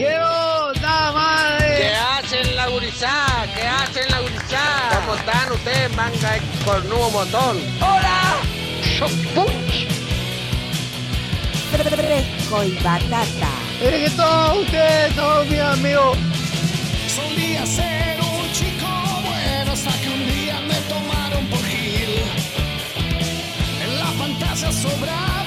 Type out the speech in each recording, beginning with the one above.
quiero nada más. ¿Qué hacen la gurizada? ¿Qué hacen la gurizada? ¿Cómo están ustedes, manga de cornudo montón? ¡Hola! Fresco y batata. Es que todos ustedes son mis amigos. Solía ser un chico bueno hasta que un día me tomaron por Gil. En la pantalla sobraba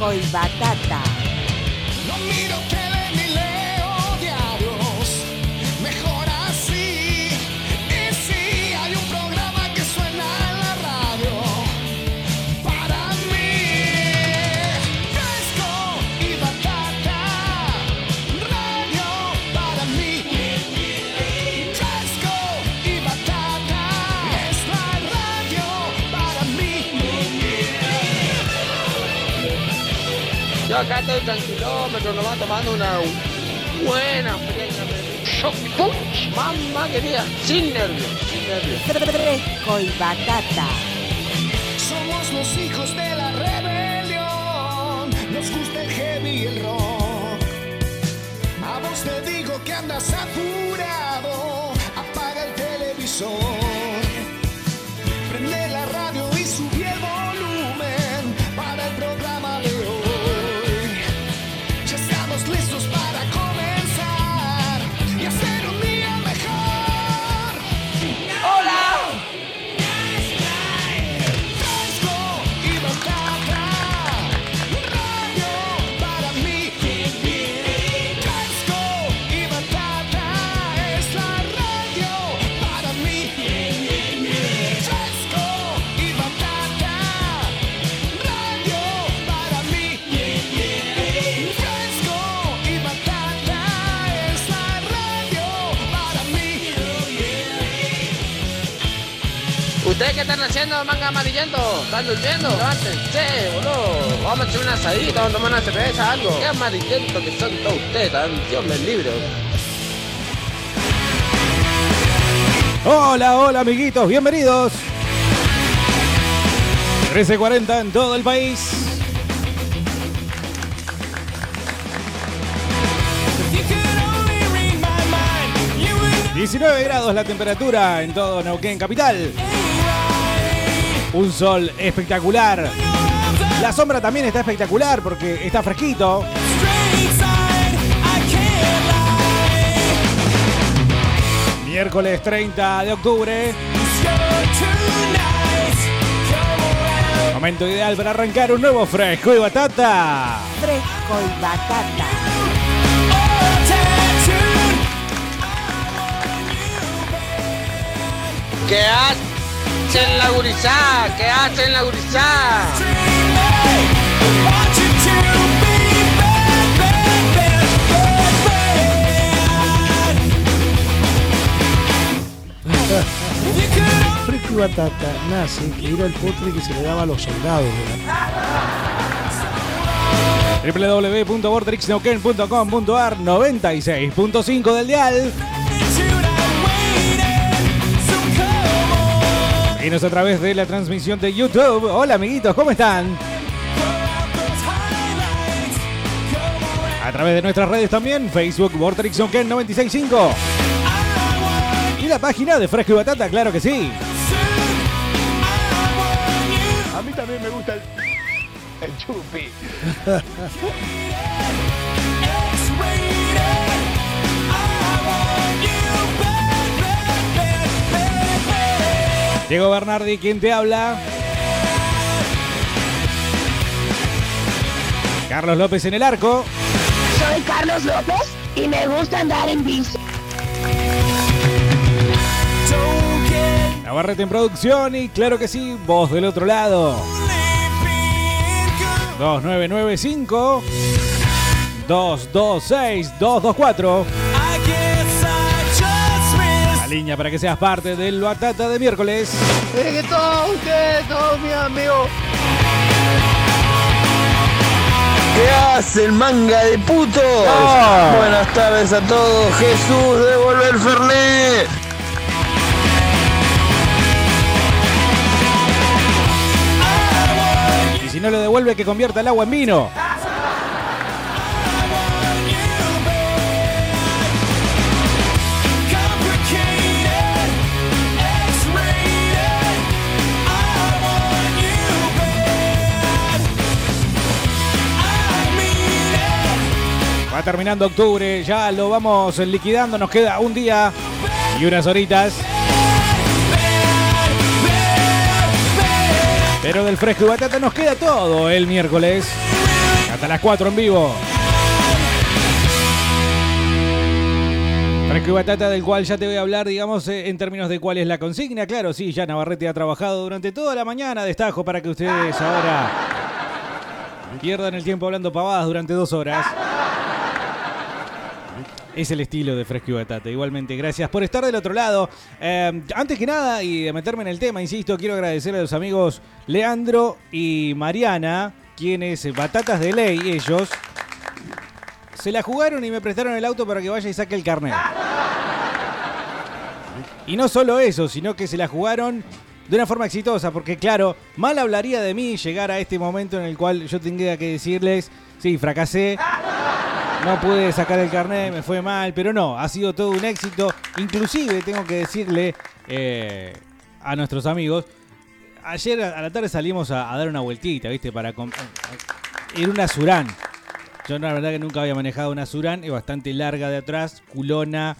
poi badat acá estoy tranquilómetro, nomás tomando una buena punch. Mamá querida, sin nervios, sin nervios. Fresco y batata. Somos los hijos de manga amarillento? ¿Están durmiendo? Levántense, boludo. Vamos a echar una asadita, vamos a tomar una cerveza, algo. Qué amarillento que son todos ustedes, tan Dios me libre. Hola, hola amiguitos, bienvenidos. 13.40 en todo el país. You could only read my mind. You would 19 grados la temperatura en todo Neuquén Capital. Un sol espectacular. La sombra también está espectacular porque está fresquito. Miércoles 30 de octubre. Momento ideal para arrancar un nuevo fresco y batata. Fresco y batata. All tattooed. ¿Qué hacen la gurizada? ¿Qué hacen la could Fresco y Batata nace que era el postre que se le daba a los soldados. ¿verdad? www.vortrixneuquén.com.ar 96.5 del dial. Seguinos a través de la transmisión de YouTube. Hola amiguitos, ¿cómo están? A través de nuestras redes también, Facebook Vortrix Neuquén 965. Y la página de Fresco y Batata, claro que sí. A mí también me gusta el, el chupi. Diego Bernardi, ¿quién te habla? Carlos López en el arco. Soy Carlos López y me gusta andar en bici. Navarrete en producción y claro que sí, voz del otro lado. 2995 226 224. Línea para que seas parte del Batata de miércoles. Es que todos ustedes, todos mis amigos. ¿Qué hacen, manga de putos? Ah. Buenas tardes a todos. Jesús, devuelve el Fernet. Y si no le devuelve, que convierta el agua en vino. Terminando octubre, ya lo vamos liquidando, nos queda un día y unas horitas. Pero del fresco y batata nos queda todo el miércoles. Hasta las 4 en vivo. Fresco y batata del cual ya te voy a hablar, digamos, eh, en términos de cuál es la consigna. Claro, sí, ya Navarrete ha trabajado durante toda la mañana. Destajo para que ustedes ahora pierdan el tiempo hablando pavadas durante dos horas. Es el estilo de Fresco y Batata. Igualmente, gracias por estar del otro lado. Eh, antes que nada, y de meterme en el tema, insisto, quiero agradecer a los amigos Leandro y Mariana, quienes, batatas de ley, ellos, se la jugaron y me prestaron el auto para que vaya y saque el carnet. Y no solo eso, sino que se la jugaron de una forma exitosa, porque claro, mal hablaría de mí llegar a este momento en el cual yo tendría que decirles, sí, fracasé, no pude sacar el carnet, me fue mal, pero no, ha sido todo un éxito. Inclusive tengo que decirle eh, a nuestros amigos, ayer a la tarde salimos a, dar una vueltita, ¿viste? Para ir una Surán. Yo la verdad que nunca había manejado una Surán, es bastante larga de atrás, culona.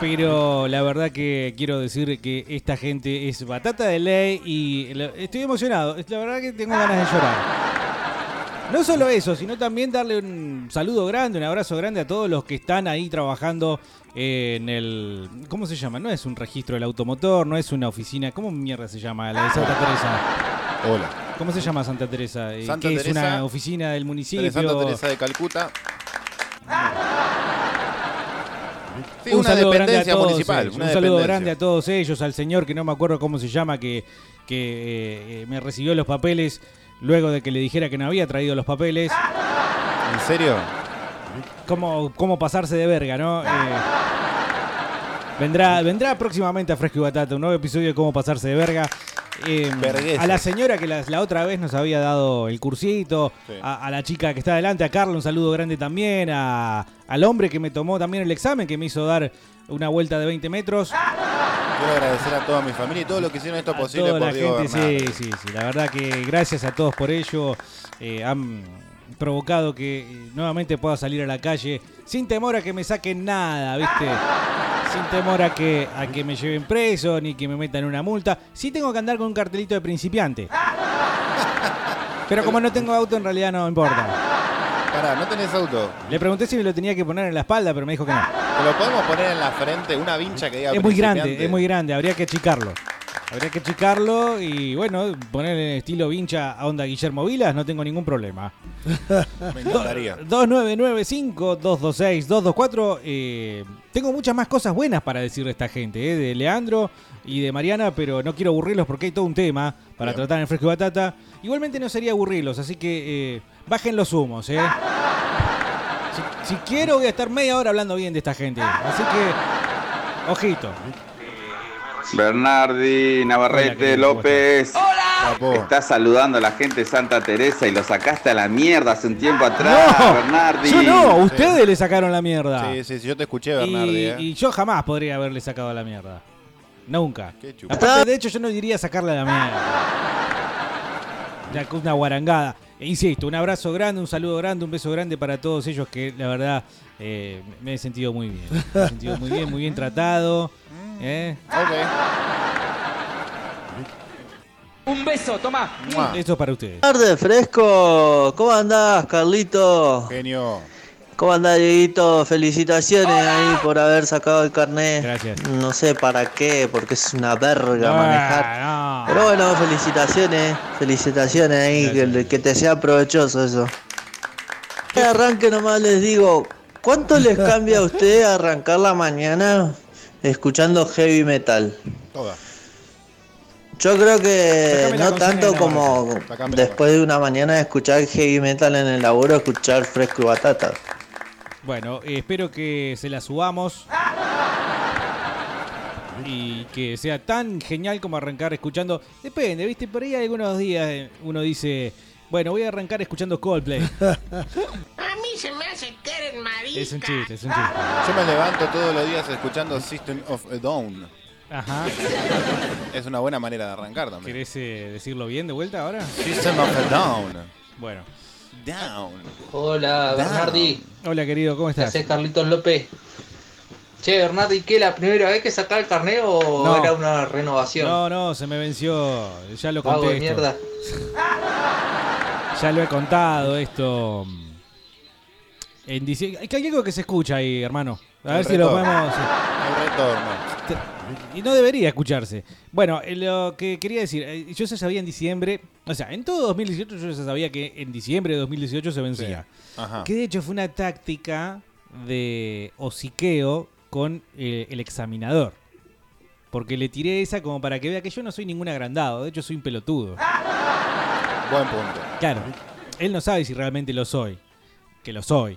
Pero la verdad que quiero decir que esta gente es batata de ley y estoy emocionado. La verdad que tengo ganas de llorar. No solo eso, sino también darle un saludo grande, un abrazo grande a todos los que están ahí trabajando en el... ¿Cómo se llama? No es un registro del automotor, no es una oficina... ¿Cómo mierda se llama? La de Santa Teresa. Hola. ¿Cómo se llama Santa Teresa? Santa ¿Qué es Teresa- una oficina del municipio? Santa Teresa de Calcuta. Sí, un una saludo grande a dependencia todos municipal. ellos, una un saludo dependencia. grande a todos ellos, al señor que no me acuerdo cómo se llama, que, que eh, eh, me recibió los papeles luego de que le dijera que no había traído los papeles. ¿En serio? cómo, cómo pasarse de verga, ¿no? Eh, vendrá, vendrá próximamente a Fresco y Batata un nuevo episodio de cómo pasarse de verga. Eh, Vergueses. a la señora que la, la otra vez nos había dado el cursito, Sí. a, a la chica que está adelante, a Carlos un saludo grande también, a- al hombre que me tomó también el examen, que me hizo dar una vuelta de 20 metros. Quiero agradecer a toda mi familia y todo lo que hicieron esto a posible toda por la Diego gente, sí, sí, sí. La verdad que gracias a todos por ello. Eh, han provocado que eh, nuevamente pueda salir a la calle sin temor a que me saquen nada, ¿viste? Sin temor a que, a que me lleven preso ni que me metan una multa. Sí tengo que andar con un cartelito de principiante. Pero como no tengo auto, en realidad no importa. Pará, ¿no tenés auto? Le pregunté si me lo tenía que poner en la espalda, pero me dijo que no. ¿Te lo podemos poner en la frente? Una vincha que diga Es muy grande, es muy grande, habría que achicarlo. Habría que achicarlo y bueno, poner el estilo vincha a onda Guillermo Vilas, no tengo ningún problema. Me encantaría. 2995-226-224. Eh, tengo muchas más cosas buenas para decir de esta gente, eh, de Leandro y de Mariana, pero no quiero aburrirlos porque hay todo un tema para Bien. tratar en Fresco y Batata. Igualmente no sería aburrirlos, así que eh, bajen los humos. Eh. Si, si quiero voy a estar media hora hablando bien de esta gente. Así que, ojito. Bernardi, Hola, Navarrete, López. Capo. Estás saludando a la gente de Santa Teresa y lo sacaste a la mierda hace un tiempo atrás, No, Bernardi. yo no, ustedes le sacaron la mierda. Sí, sí, sí, yo te escuché, y, Bernardi. ¿eh? y yo jamás podría haberle sacado la mierda. Nunca. Aparte, de hecho, yo no diría sacarle la mierda. Ya con una guarangada. E insisto, un abrazo grande, un saludo grande, un beso grande para todos ellos que la verdad eh, me he sentido muy bien. Me he sentido muy bien, muy bien tratado. ¿eh? Ok. Un beso, toma. Mua. Esto es para ustedes. Tarde, fresco. ¿Cómo andás, Carlito? Genio. ¿Cómo andás, Dieguito? Felicitaciones ahí por haber sacado el carnet. Gracias. No sé para qué, porque es una verga manejar. Pero bueno, felicitaciones, felicitaciones ahí, que, que te sea provechoso eso. De arranque nomás les digo, ¿cuánto les cambia a usted arrancar la mañana escuchando heavy metal? Toda. Yo creo que no tanto como después de una mañana de escuchar heavy metal en el laburo, escuchar fresco y batata. Bueno, espero que se la subamos. Y que sea tan genial como arrancar escuchando. Depende, ¿viste? Por ahí algunos días eh, uno dice, bueno, voy a arrancar escuchando Coldplay. A mí se me hace que eres marica. Es un chiste, es un chiste. Yo me levanto todos los días escuchando System of a Down. Ajá. Es una buena manera de arrancar también. ¿Querés eh, decirlo bien de vuelta ahora? System of a Down. Bueno. Down. Hola, Down. Bernardi. Hola, querido, ¿cómo ¿Qué estás? haces, Carlitos López? Che, Bernardi, ¿qué? ¿La primera vez que sacar el carnet o No. era una renovación? No, no, se me venció. Ya lo Vago conté. de mierda. Ya lo he contado esto. En diciembre. Hay algo que se escucha ahí, hermano. A ver si lo podemos. El retorno. Y no debería escucharse. Bueno, eh, lo que quería decir, eh, yo ya sabía en diciembre, o sea, en todo 2018 yo ya sabía que en diciembre de 2018 se vencía. Ajá. Que de hecho fue una táctica de hociqueo con eh, el examinador. Porque le tiré esa como para que vea que yo no soy ningún agrandado, de hecho soy un pelotudo. Buen punto. Claro, él no sabe si realmente lo soy. Que lo soy.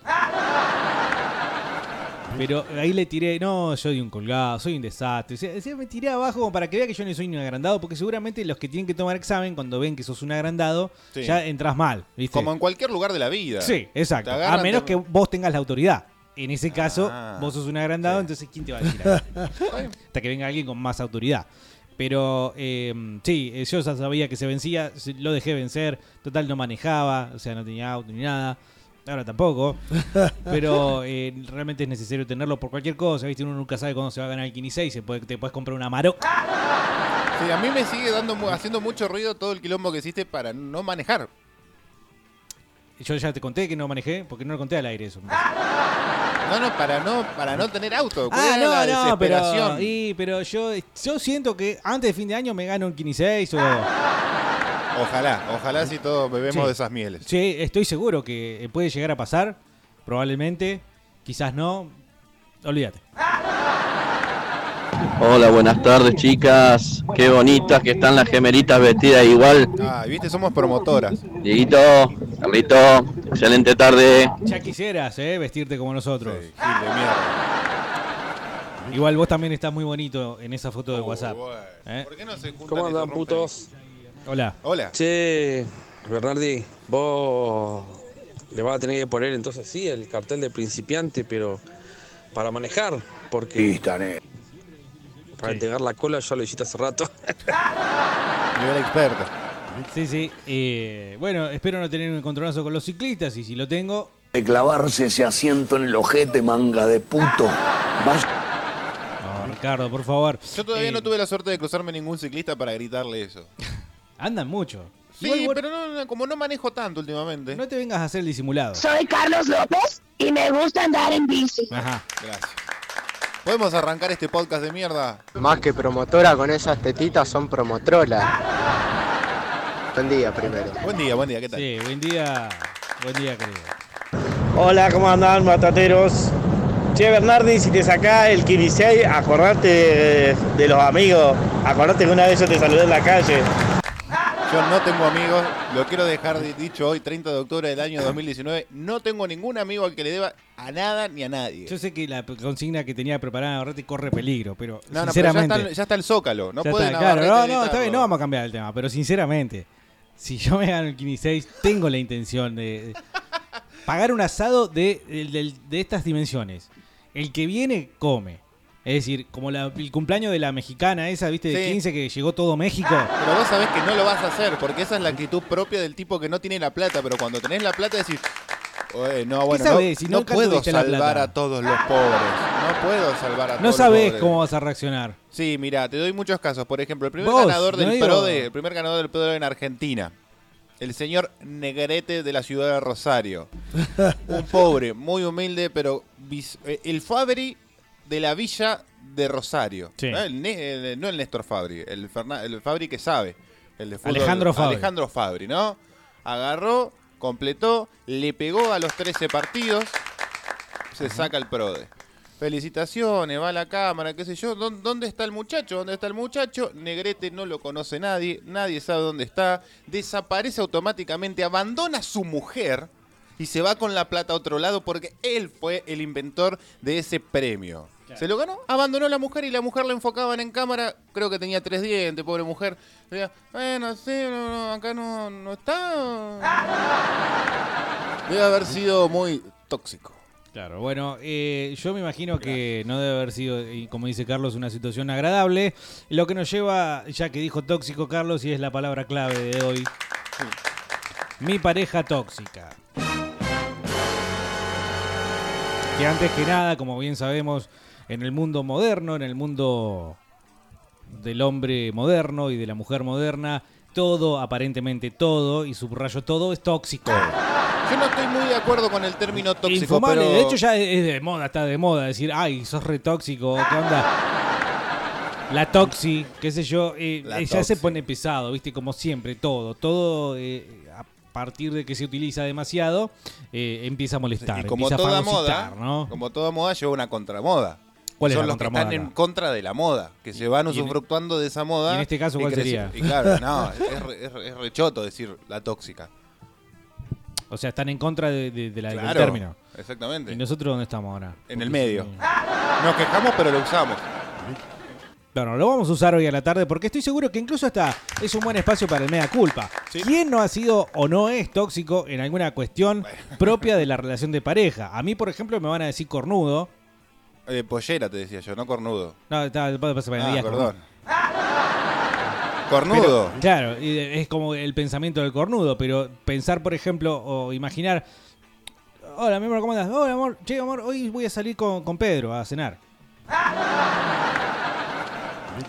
Pero ahí le tiré, no, soy un colgado, soy un desastre. O sea, me tiré abajo como para que vea que yo no soy un agrandado, porque seguramente los que tienen que tomar examen, cuando ven que sos un agrandado, Sí. ya entras mal, ¿viste? Como en cualquier lugar de la vida. Sí, exacto. Agarran, a menos te- que vos tengas la autoridad. En ese caso, Ah, vos sos un agrandado, entonces ¿quién te va a decir? Hasta que venga alguien con más autoridad. Pero eh, sí, eh, yo ya sabía que se vencía, lo dejé vencer, total no manejaba, o sea, no tenía auto ni nada. Ahora tampoco. Pero eh, realmente es necesario tenerlo por cualquier cosa, ¿viste? Uno nunca sabe cuándo se va a ganar el 15 y se puede, te puedes comprar una Amarok. Sí, a mí me sigue dando, haciendo mucho ruido todo el quilombo que hiciste para no manejar. Yo ya te conté que no manejé, porque no lo conté al aire eso. No, no, para no, para no tener auto. ¿Cuál Ah, era la no, no, pero, desesperación? y, pero yo, yo siento que antes de fin de año me gano un 15 o... Ojalá, ojalá si todos bebemos Sí. de esas mieles. Sí, estoy seguro que puede llegar a pasar, probablemente, quizás no, olvídate. Hola, buenas tardes, chicas. Qué bonitas que están las gemelitas vestidas igual. Ah, viste, somos promotoras. Dieguito, Carlito, excelente tarde. Ya quisieras, ¿eh? Vestirte como nosotros. De mierda. Igual vos también estás muy bonito en esa foto de WhatsApp. ¿eh? ¿Por qué no se juntan ¿Cómo andan, putos? Hola. Hola. Che, Bernardi, vos le vas a tener que poner entonces sí el cartel de principiante, pero para manejar, porque para entregar la cola ya lo hiciste hace rato. Nivel experto. Sí, sí. eh, bueno, espero no tener un encontronazo con los ciclistas y si lo tengo... De clavarse ese asiento en el ojete, manga de puto. No, Ricardo, por favor. Yo todavía Eh, no tuve la suerte de cruzarme ningún ciclista para gritarle eso. Andan mucho. Sí, Igual, pero no, no, como no manejo tanto últimamente. no te vengas a hacer el disimulado. Soy Carlos López y me gusta andar en bici. Ajá. Gracias. ¿Podemos arrancar este podcast de mierda? Más que promotora con esas tetitas son promotrolas. Buen día primero. Buen día, buen día, ¿qué tal? Sí, buen día. Buen día, querido. Hola, ¿cómo andan, batateros? Che, Bernardi, si te sacás el 15, acordate de, de los amigos. Acordate que una vez yo te saludé en la calle. Yo no tengo amigos, lo quiero dejar di- dicho hoy, 30 de octubre del año 2019. No tengo ningún amigo al que le deba a nada ni a nadie. Yo sé que la consigna que tenía preparada Navarrete corre peligro, pero No, no, pero ya sinceramente... está, el- ya está el zócalo. No puede está, claro, no, no, está bien, no vamos a cambiar el tema, pero sinceramente, si yo me gano el 15 tengo la intención de, de pagar un asado de, de- de- de estas dimensiones. El que viene, come. Es decir, como la- el cumpleaños de la mexicana esa, viste, de Sí. 15 que llegó todo México. Pero vos sabés que no lo vas a hacer, porque esa es la actitud propia del tipo que no tiene la plata, pero cuando tenés la plata decís, "Oye, no, bueno, no, sabés? Si no puedo salvar plata". a todos los pobres, no puedo salvar a todos No los sabés pobres. cómo vas a reaccionar. Sí, mira, te doy muchos casos. Por ejemplo, el primer Vos, ganador del no digo- PRODE, el primer ganador del PRODE en Argentina, el señor Negrete de la ciudad de Rosario. Un pobre, muy humilde, pero eh, el Fabri de la villa de Rosario. Sí. ¿no? El el- no el Néstor Fabri, el, el Fabri que sabe. El de fútbol, Alejandro Fabri. Alejandro Fabri, ¿no? Agarró, completó, le pegó a los 13 partidos, se saca el PRODE. Felicitaciones, va a la cámara, qué sé yo. ¿Dó- ¿Dónde está el muchacho? ¿Dónde está el muchacho? Negrete no lo conoce nadie, nadie sabe dónde está. Desaparece automáticamente, abandona a su mujer y se va con la plata a otro lado porque él fue el inventor de ese premio. Se lo ganó, abandonó a la mujer y la mujer la enfocaban en cámara. Creo que tenía tres dientes, pobre mujer. Decía, bueno, sí, no, no, acá no, no está. Debe haber sido muy tóxico. Claro, bueno, eh, yo me imagino que no debe haber sido, como dice Carlos, una situación agradable. Lo que nos lleva, ya que dijo tóxico Carlos, y es la palabra clave de hoy, mi pareja tóxica. Que antes que nada, como bien sabemos, en el mundo moderno, en el mundo del hombre moderno y de la mujer moderna, todo, aparentemente todo, y subrayo todo, es tóxico. Yo no estoy muy de acuerdo con el término tóxico, Infumable, pero... de hecho ya es de moda, está de moda decir, ay, sos re tóxico, ¿qué onda? La toxi, qué sé yo, eh, eh, ya se pone pesado, viste, como siempre, todo, todo eh, a partir de que se utiliza demasiado, eh, empieza a molestar, Y como empieza toda a moda, ¿no? como toda moda lleva una contramoda. ¿Cuál es Son la los que están en contra de la moda, que se van en- usufructuando de esa moda. y en este caso, ¿cuál sería? Y claro, no, es, re- es re- es rechoto decir la tóxica. O sea, están en contra de, de- de la, del término. exactamente. ¿Y nosotros dónde estamos ahora? En el medio. Nos quejamos, pero lo usamos. Bueno, lo vamos a usar hoy a la tarde porque estoy seguro que incluso hasta es un buen espacio para el mea culpa. ¿Quién no ha sido o no es tóxico en alguna cuestión propia de la relación de pareja? A mí, por ejemplo, me van a decir cornudo. Eh, pollera, te decía yo, no cornudo. No, está, pasa, me Ah, perdón. cornudo. Cornudo. Pero, claro, es como el pensamiento del cornudo, pero pensar, por ejemplo, o imaginar. Hola, mi amor, ¿cómo andas? Hola, amor. Che, amor, hoy voy a salir con, con Pedro a cenar.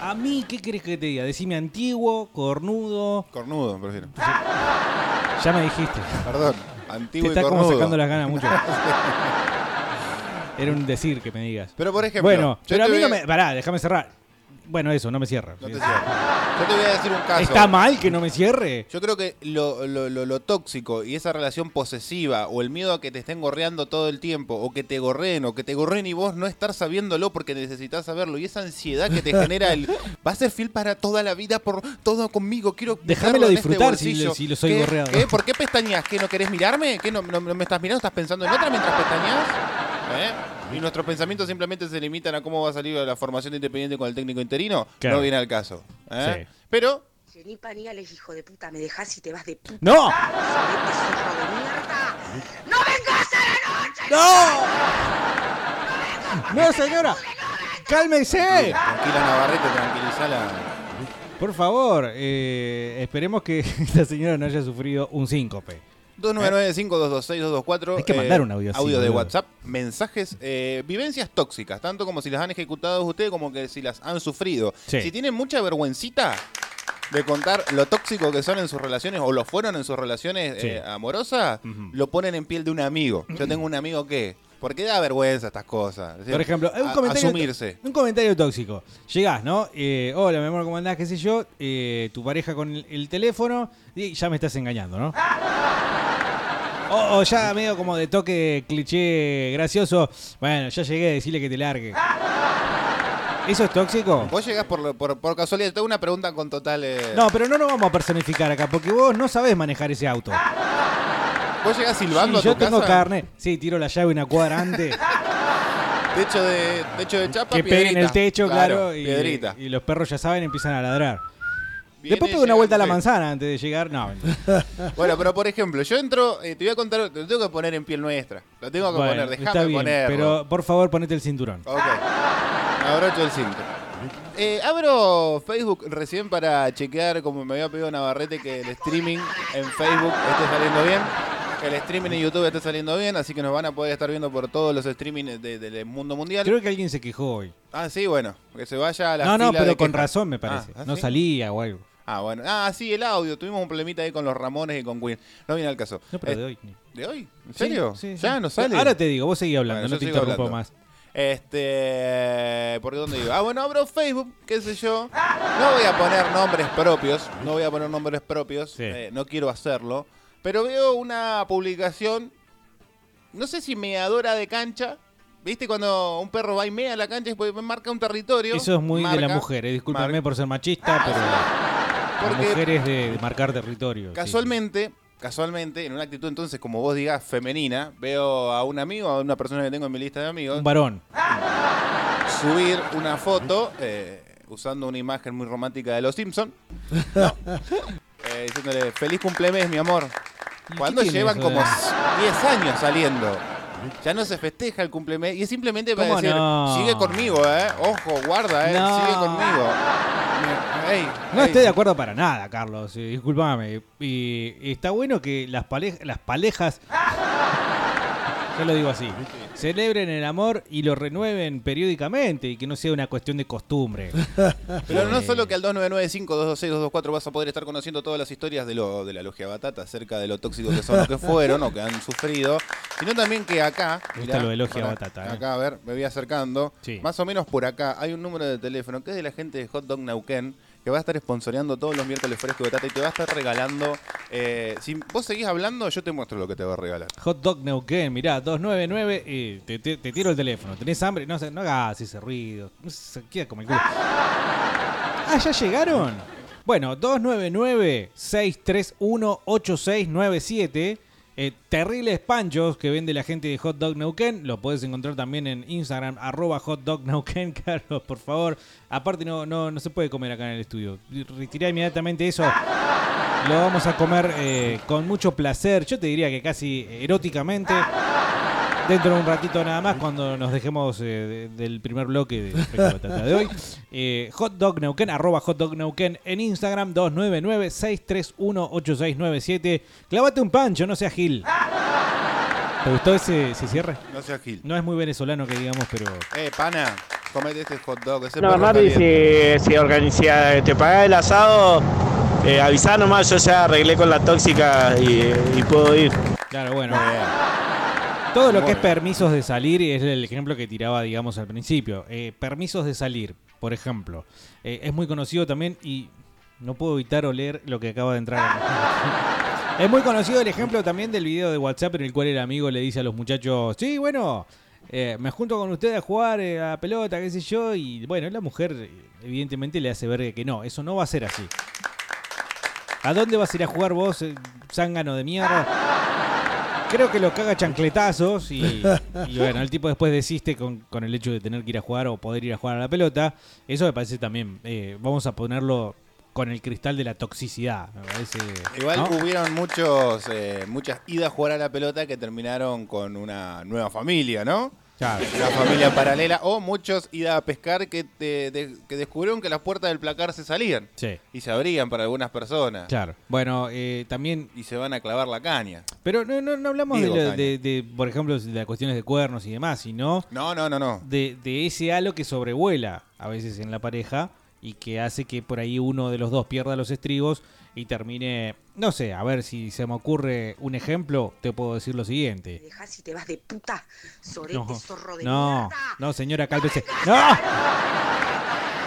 A mí, ¿qué querés que te diga? Decime antiguo, cornudo. Cornudo, prefiero. Ya me dijiste. Perdón, antiguo Te y está como cornudo. sacando las ganas mucho. Era un decir que me digas. Pero por ejemplo, Bueno, yo pero a mí no me. Pará, déjame cerrar. Bueno, eso, no me cierra. No te cierro. Yo te voy a decir un caso. ¿Está mal que no me cierre? Yo creo que lo, lo- lo- lo tóxico y esa relación posesiva o el miedo a que te estén gorreando todo el tiempo o que te gorreen o que te gorreen y vos no estar sabiéndolo porque necesitas saberlo y esa ansiedad que te genera el va a ser fiel para toda la vida por todo conmigo, quiero Déjamelo este disfrutar si lo- si lo soy ¿Qué? gorreado. ¿Qué? ¿Por qué pestañas? ¿Qué no querés mirarme? ¿Qué no, no- no me estás mirando? ¿Estás pensando en otra mientras pestañas? ¿Eh? Y nuestros pensamientos simplemente se limitan a cómo va a salir la formación de independiente con el técnico interino. Claro. No viene al caso. ¿eh? Sí. Pero Ni pañales, hijo de puta, me dejas y te vas de puta. ¡No! ¡No vengas a la noche! ¡No, señora! ¡Cálmese! Tranquila Navarrete, tranquilizala. Por favor, eh, esperemos que esta señora no haya sufrido un síncope. 299-522-6224. Hay que mandar un audio así, Audio de. WhatsApp, mensajes, eh, vivencias tóxicas, tanto como si las han ejecutado ustedes como que si las han sufrido. Sí. Si tienen mucha vergüencita de contar lo tóxico que son en sus relaciones o lo fueron en sus relaciones Sí. eh, amorosas, lo ponen en piel de un amigo. Yo tengo un amigo que, ¿por qué da vergüenza estas cosas? Decir, Por ejemplo, un comentario, asumirse. un comentario tóxico. Llegás, ¿no? Eh, Hola, mi amor, ¿cómo andás? ¿Qué sé yo? Eh, tu pareja con el, el teléfono y ya me estás engañando, ¿no? O, o ya medio como de toque cliché gracioso. Bueno, ya llegué a decirle que te largue. ¿Eso es tóxico? Vos llegás por, por, por casualidad. Tengo una pregunta con total. eh, No, pero no nos vamos a personificar acá, porque vos no sabés manejar ese auto. Vos llegás silbando a yo tu tengo casa. carne. Sí, tiro la llave una cuadra antes. Techo de, techo de chapa, que peguen piedrita. el techo, claro, y, piedrita. y los perros ya saben, empiezan a ladrar. Después pego una vuelta a la manzana antes de llegar. No. Bueno, pero por ejemplo, yo entro, eh, te voy a contar, lo tengo que poner en piel nuestra. Lo tengo que Bueno, poner, déjame ponerlo. pero por favor ponete el cinturón. Ok. Abrocho el cinto. Eh, abro Facebook recién para chequear, como me había pedido Navarrete, que el streaming en Facebook esté saliendo bien. Que el streaming en YouTube esté saliendo bien, así que nos van a poder estar viendo por todos los streaming de- de- del mundo mundial. Creo que alguien se quejó hoy. Ah, sí, bueno, que se vaya a la No, no, pero con razón me parece. Ah, ¿ah, no sí? salía o algo. Ah, bueno. Ah, sí, el audio. Tuvimos un problemita ahí con los Ramones y con Queen. No viene al caso. No, pero Eh, de hoy. ¿De hoy? ¿En serio? sí, sí. ¿Ya no sale? Ahora te digo, vos seguí hablando, Bueno, no te interrumpo hablando. más. Este, ¿por dónde iba? Ah, bueno, abro Facebook, qué sé yo. No voy a poner nombres propios, no voy a poner nombres propios, eh, no quiero hacerlo. Pero veo una publicación, no sé si meadora de cancha. ¿Viste cuando un perro va y mea a la cancha y marca un territorio? Eso es muy de la mujer, eh, discúlpame por ser machista, pero la Porque- mujer es de, de marcar territorio. sí. Casualmente, casualmente, en una actitud entonces, como vos digas, femenina, veo a un amigo, a una persona que tengo en mi lista de amigos, Un varón. subir una foto eh, usando una imagen muy romántica de los Simpsons. diciéndole, feliz cumplemes, mi amor. Cuando llevan como 10 años saliendo. Ya no se festeja el cumplemes y es simplemente para ¿Cómo decir, no? sigue conmigo, eh. Ojo, guarda, eh. No. Sigue conmigo. Ey, No ey. estoy de acuerdo para nada, Carlos. discúlpame. Y, y está bueno que las, pale- las parejas, yo lo digo así, celebren el amor y lo renueven periódicamente y que no sea una cuestión de costumbre. Pero no solo que al 2995-226-224 vas a poder estar conociendo todas las historias de, lo, de la logia Batata acerca de lo tóxicos que son o que fueron o que han sufrido, sino también que acá. Me gusta lo de Logia pará, Batata, eh. Acá, a ver, me voy acercando. Sí. Más o menos por acá hay un número de teléfono que es de la gente de Hot Dog Nauquén que va a estar sponsoreando todos los miércoles fresco de Batata y te va a estar regalando. eh, si vos seguís hablando, yo te muestro lo que te va a regalar. Hot Dog Neuquén, mirá, 299, eh, te, te- te tiro el teléfono. ¿Tenés hambre? No, sé, no hagas ese ruido. No se queda como el culo. Ah, ¿ya llegaron? Bueno, 299-631-8697. Eh, terribles panchos que vende la gente de Hot Dog Neuquén. Lo podés encontrar también en Instagram, arroba Hot Dog Neuquén, Carlos, por favor. Aparte no, no, no se puede comer acá en el estudio. Retirá inmediatamente eso. Lo vamos a comer eh, con mucho placer. Yo te diría que casi eróticamente. Dentro de un ratito nada más, cuando nos dejemos eh, de- del primer bloque de de hoy. Eh, Hot Dog Neuquén, arroba Hot Dog Neuquén en Instagram, 299-631-8697. Clávate un pancho, no seas Gil. ¿Te gustó ese, ese cierre? No seas Gil. No es muy venezolano que digamos, pero... Eh, pana, comete este hot dog. Ese No, Marty, si, si, organi- si, eh, te pagás el asado, eh, avisá nomás, yo ya arreglé con la tóxica y, y puedo ir. Claro, bueno. Todo lo que es permisos de salir es el ejemplo que tiraba, digamos, al principio. Eh, permisos de salir, por ejemplo. Eh, es muy conocido también y no puedo evitar oler lo que acaba de entrar. es muy conocido el ejemplo también del video de WhatsApp en el cual el amigo le dice a los muchachos, sí, bueno, eh, me junto con ustedes a jugar eh, a pelota, qué sé yo. Y bueno, la mujer evidentemente le hace ver que no, eso no va a ser así. ¿A dónde vas a ir a jugar vos, zángano de mierda? Creo que lo caga chancletazos y, y bueno, el tipo después desiste con, con el hecho de tener que ir a jugar o poder ir a jugar a la pelota. Eso me parece también, eh, vamos a ponerlo con el cristal de la toxicidad. Me parece, Igual ¿no? hubieron muchos, eh, muchas idas a jugar a la pelota que terminaron con una nueva familia, ¿no? Claro. Una familia paralela. O muchos idas a pescar que, te- de- que descubrieron que las puertas del placar se salían. Sí. Y se abrían para algunas personas. Claro. Bueno, eh, también... Y se van a clavar la caña. Pero no, no, no hablamos de, por ejemplo, de las cuestiones de cuernos y demás, sino No, no, no, no. de, de ese halo que sobrevuela a veces en la pareja y que hace que por ahí uno de los dos pierda los estribos y termine, no sé, a ver si se me ocurre un ejemplo, te puedo decir lo siguiente. Dejás y te vas de puta, sorete, No, zorro de no, mierda. no, señora, cálmese. ¡No!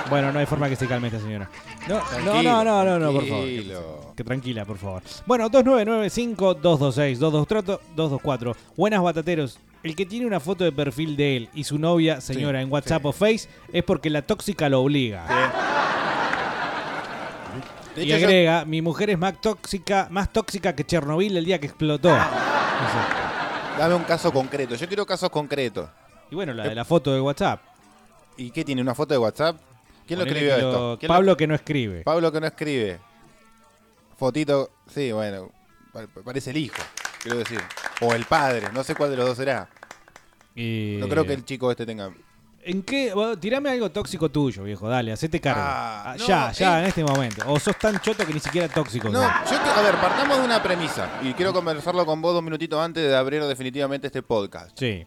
Bueno, no hay forma que se calme esta señora. No, no, no, no, no, no, por favor. tranquilo. Que tranquila, por favor. Bueno, 2995-226-224. Buenas batateros. El que tiene una foto de perfil de él y su novia, señora, Sí, en WhatsApp o Face, es porque la tóxica lo obliga. Y yo- agrega, mi mujer es más tóxica, más tóxica que Chernobyl el día que explotó. Dame un caso concreto. Yo quiero casos concretos. Y bueno, la de la foto de WhatsApp. ¿Y qué tiene? ¿Una foto de WhatsApp? ¿Quién lo escribió lo- esto? ¿Quién lo- Pablo que no escribe. Pablo que no escribe. Fotito, sí, bueno, pa- parece el hijo, quiero decir. O el padre, no sé cuál de los dos será. Y- No creo que el chico este tenga. ¿En qué? Bueno, tirame algo tóxico tuyo, viejo. Dale, hacete cargo. Ah, Ah, no, ya, ya, eh. en este momento. O sos tan choto que ni siquiera tóxico. No, yo a ver, partamos de una premisa. Y quiero conversarlo con vos dos minutitos antes de abrir definitivamente este podcast. Sí.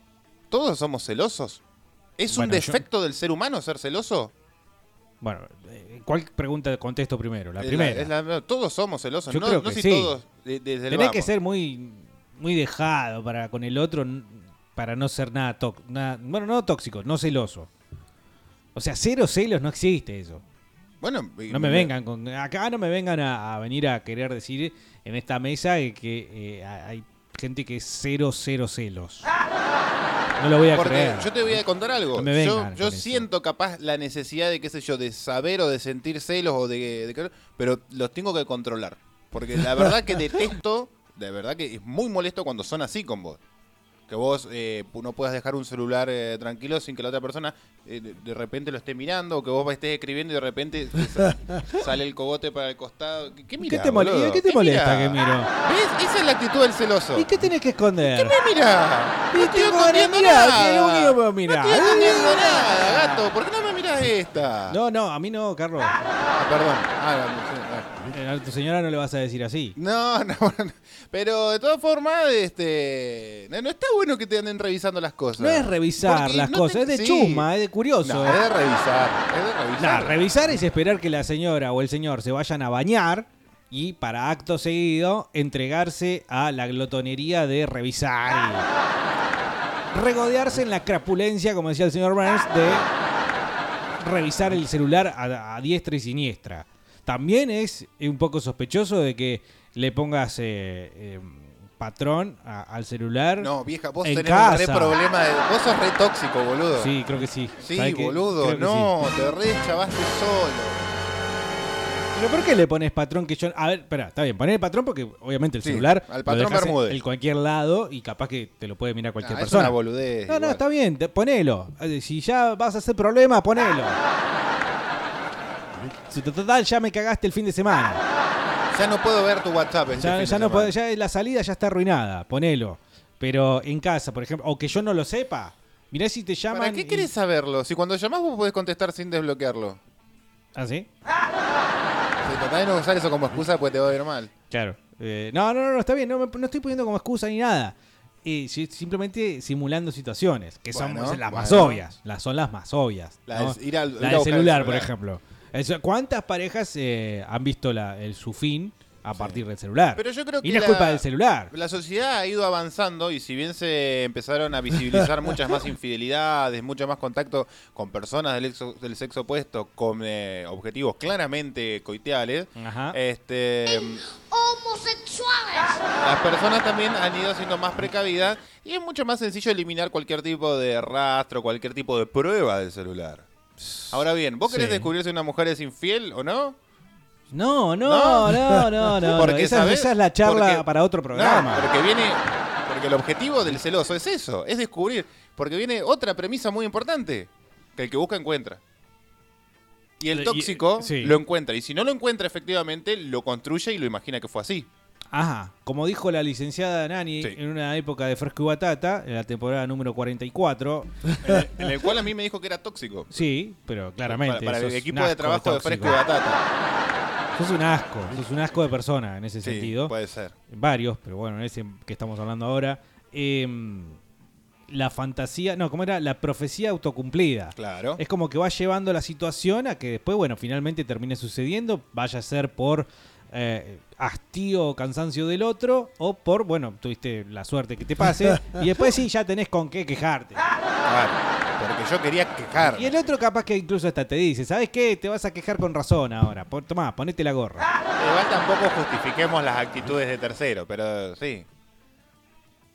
¿Todos somos celosos? ¿Es un yo- defecto del ser humano ser celoso? Bueno, eh, ¿cuál pregunta contesto primero? La primera. la- todos somos celosos. Yo no creo no que si sí. todos de- desde el Tenés que ser muy, muy dejado para con el otro para no ser nada, tóxico. Bueno, no tóxico, no celoso. O sea, cero celos no existe eso. Bueno, No me vengan con. Acá no me vengan a, a venir a querer decir en esta mesa que, eh, hay gente que es cero, cero celos. No lo voy a Porque creer. yo te voy a contar algo. No me yo vengan yo eso. siento capaz la necesidad de, qué sé yo, de saber o de sentir celos o de, de pero los tengo que controlar. Porque la verdad que detesto, de verdad que es muy molesto cuando son así con vos. Que vos eh, no puedas dejar un celular eh, tranquilo sin que la otra persona eh, de, de repente lo esté mirando o que vos estés escribiendo y de repente te sa- sale el cogote para el costado. ¿Qué, qué ¿Qué te, mol- boludo? ¿Qué te molesta que miro? ¿Ves? Esa es la actitud del celoso. ¿Y qué tenés que esconder? ¿Qué me mirá? No estoy escondiendo mirar, nada. no estoy escondiendo nada, gato. ¿Por qué no me mirás esta? No, no, a mí no, Carlos. Ah, perdón. Ah, no, sí, A tu señora no le vas a decir así. No, no, no. Pero de todas formas, este, no, no está bueno que te anden revisando las cosas. No es revisar Porque las no cosas, te- es de sí. chusma, es de curioso. No, es de revisar. Es de revisar. Nah, revisar es esperar que la señora o el señor se vayan a bañar y para acto seguido entregarse a la glotonería de revisar y regodearse en la crapulencia, como decía el señor Burns, de revisar el celular a, a diestra y siniestra. También es un poco sospechoso de que le pongas eh, eh, patrón a- al celular. No, vieja, vos en tenés un re casa. problema de. Vos sos re tóxico, boludo. Sí, creo que sí. Sí, ¿Sabés qué? boludo, Creo que no, te re chavaste solo. ¿Pero por qué le pones patrón que yo.? A ver, espera, está bien, poner el patrón porque obviamente el Sí, celular. al lo patrón dejás en- Bermúdez. En cualquier lado y capaz que te lo puede mirar cualquier Ah, es persona. una boludez. no, no, igual. está bien, te- ponelo. Eh, Si ya vas a hacer problema, ponelo. Si total ya me cagaste el fin de semana. Ya no puedo ver tu WhatsApp. este Ya, fin de ya no podés- ya la salida ya está arruinada, ponelo. Pero en casa, por ejemplo, o que yo no lo sepa. Mirá si te llaman. ¿Para qué y- querés saberlo? Si cuando llamás vos podés contestar sin desbloquearlo. ¿Ah, sí? Si tratás de no usar eso como excusa, pues te va a ir mal. Claro. Eh, no, no, no, está bien. No, no estoy poniendo como excusa ni nada. Eh, si- simplemente simulando situaciones, que son Bueno, las más obvias. Las son las más obvias. La ¿no? del- ir al- La ir a del celular, por ejemplo. Eso, ¿Cuántas parejas eh, han visto la- el, su fin a partir del celular? Pero yo creo que y no es culpa del celular. La sociedad ha ido avanzando y si bien se empezaron a visibilizar muchas más infidelidades, mucho más contacto con personas del, exo- del sexo opuesto, con eh, objetivos claramente coiteales, Ajá. este, Homosexuales. las personas también han ido siendo más precavidas y es mucho más sencillo eliminar cualquier tipo de rastro, cualquier tipo de prueba del celular. Ahora bien, ¿vos querés Sí. descubrir si una mujer es infiel o no? No, no, no, no, no. Porque, esa, ¿sabés? esa es la charla Porque- para otro programa. No, porque viene. Porque el objetivo del celoso es eso, es descubrir. Porque viene otra premisa muy importante: que el que busca encuentra. Y el Y- tóxico sí. lo encuentra. Y si no lo encuentra efectivamente, lo construye y lo imagina que fue así. Ajá, como dijo la licenciada Nani en una época de Fresco y Batata, en la temporada número 44. En el, en el cual a mí me dijo que era tóxico. Sí, pero claramente. Para, para el un equipo de asco trabajo de tóxico. Fresco y Batata. Sos un asco, sos un asco de persona en ese Sí, sentido. puede ser. Varios, pero bueno, en ese que estamos hablando ahora. Em, la fantasía, no, ¿cómo era? La profecía autocumplida. Claro. Es como que va llevando la situación a que después, bueno, finalmente termine sucediendo, vaya a ser por eh, hastío o cansancio del otro, o por, bueno, tuviste la suerte que te pase, y después sí, ya tenés con qué quejarte. Claro, porque yo quería quejar. Y el otro capaz que incluso hasta te dice, ¿sabes qué? Te vas a quejar con razón ahora. Tomá, ponete la gorra. Igual tampoco justifiquemos las actitudes de tercero, pero sí.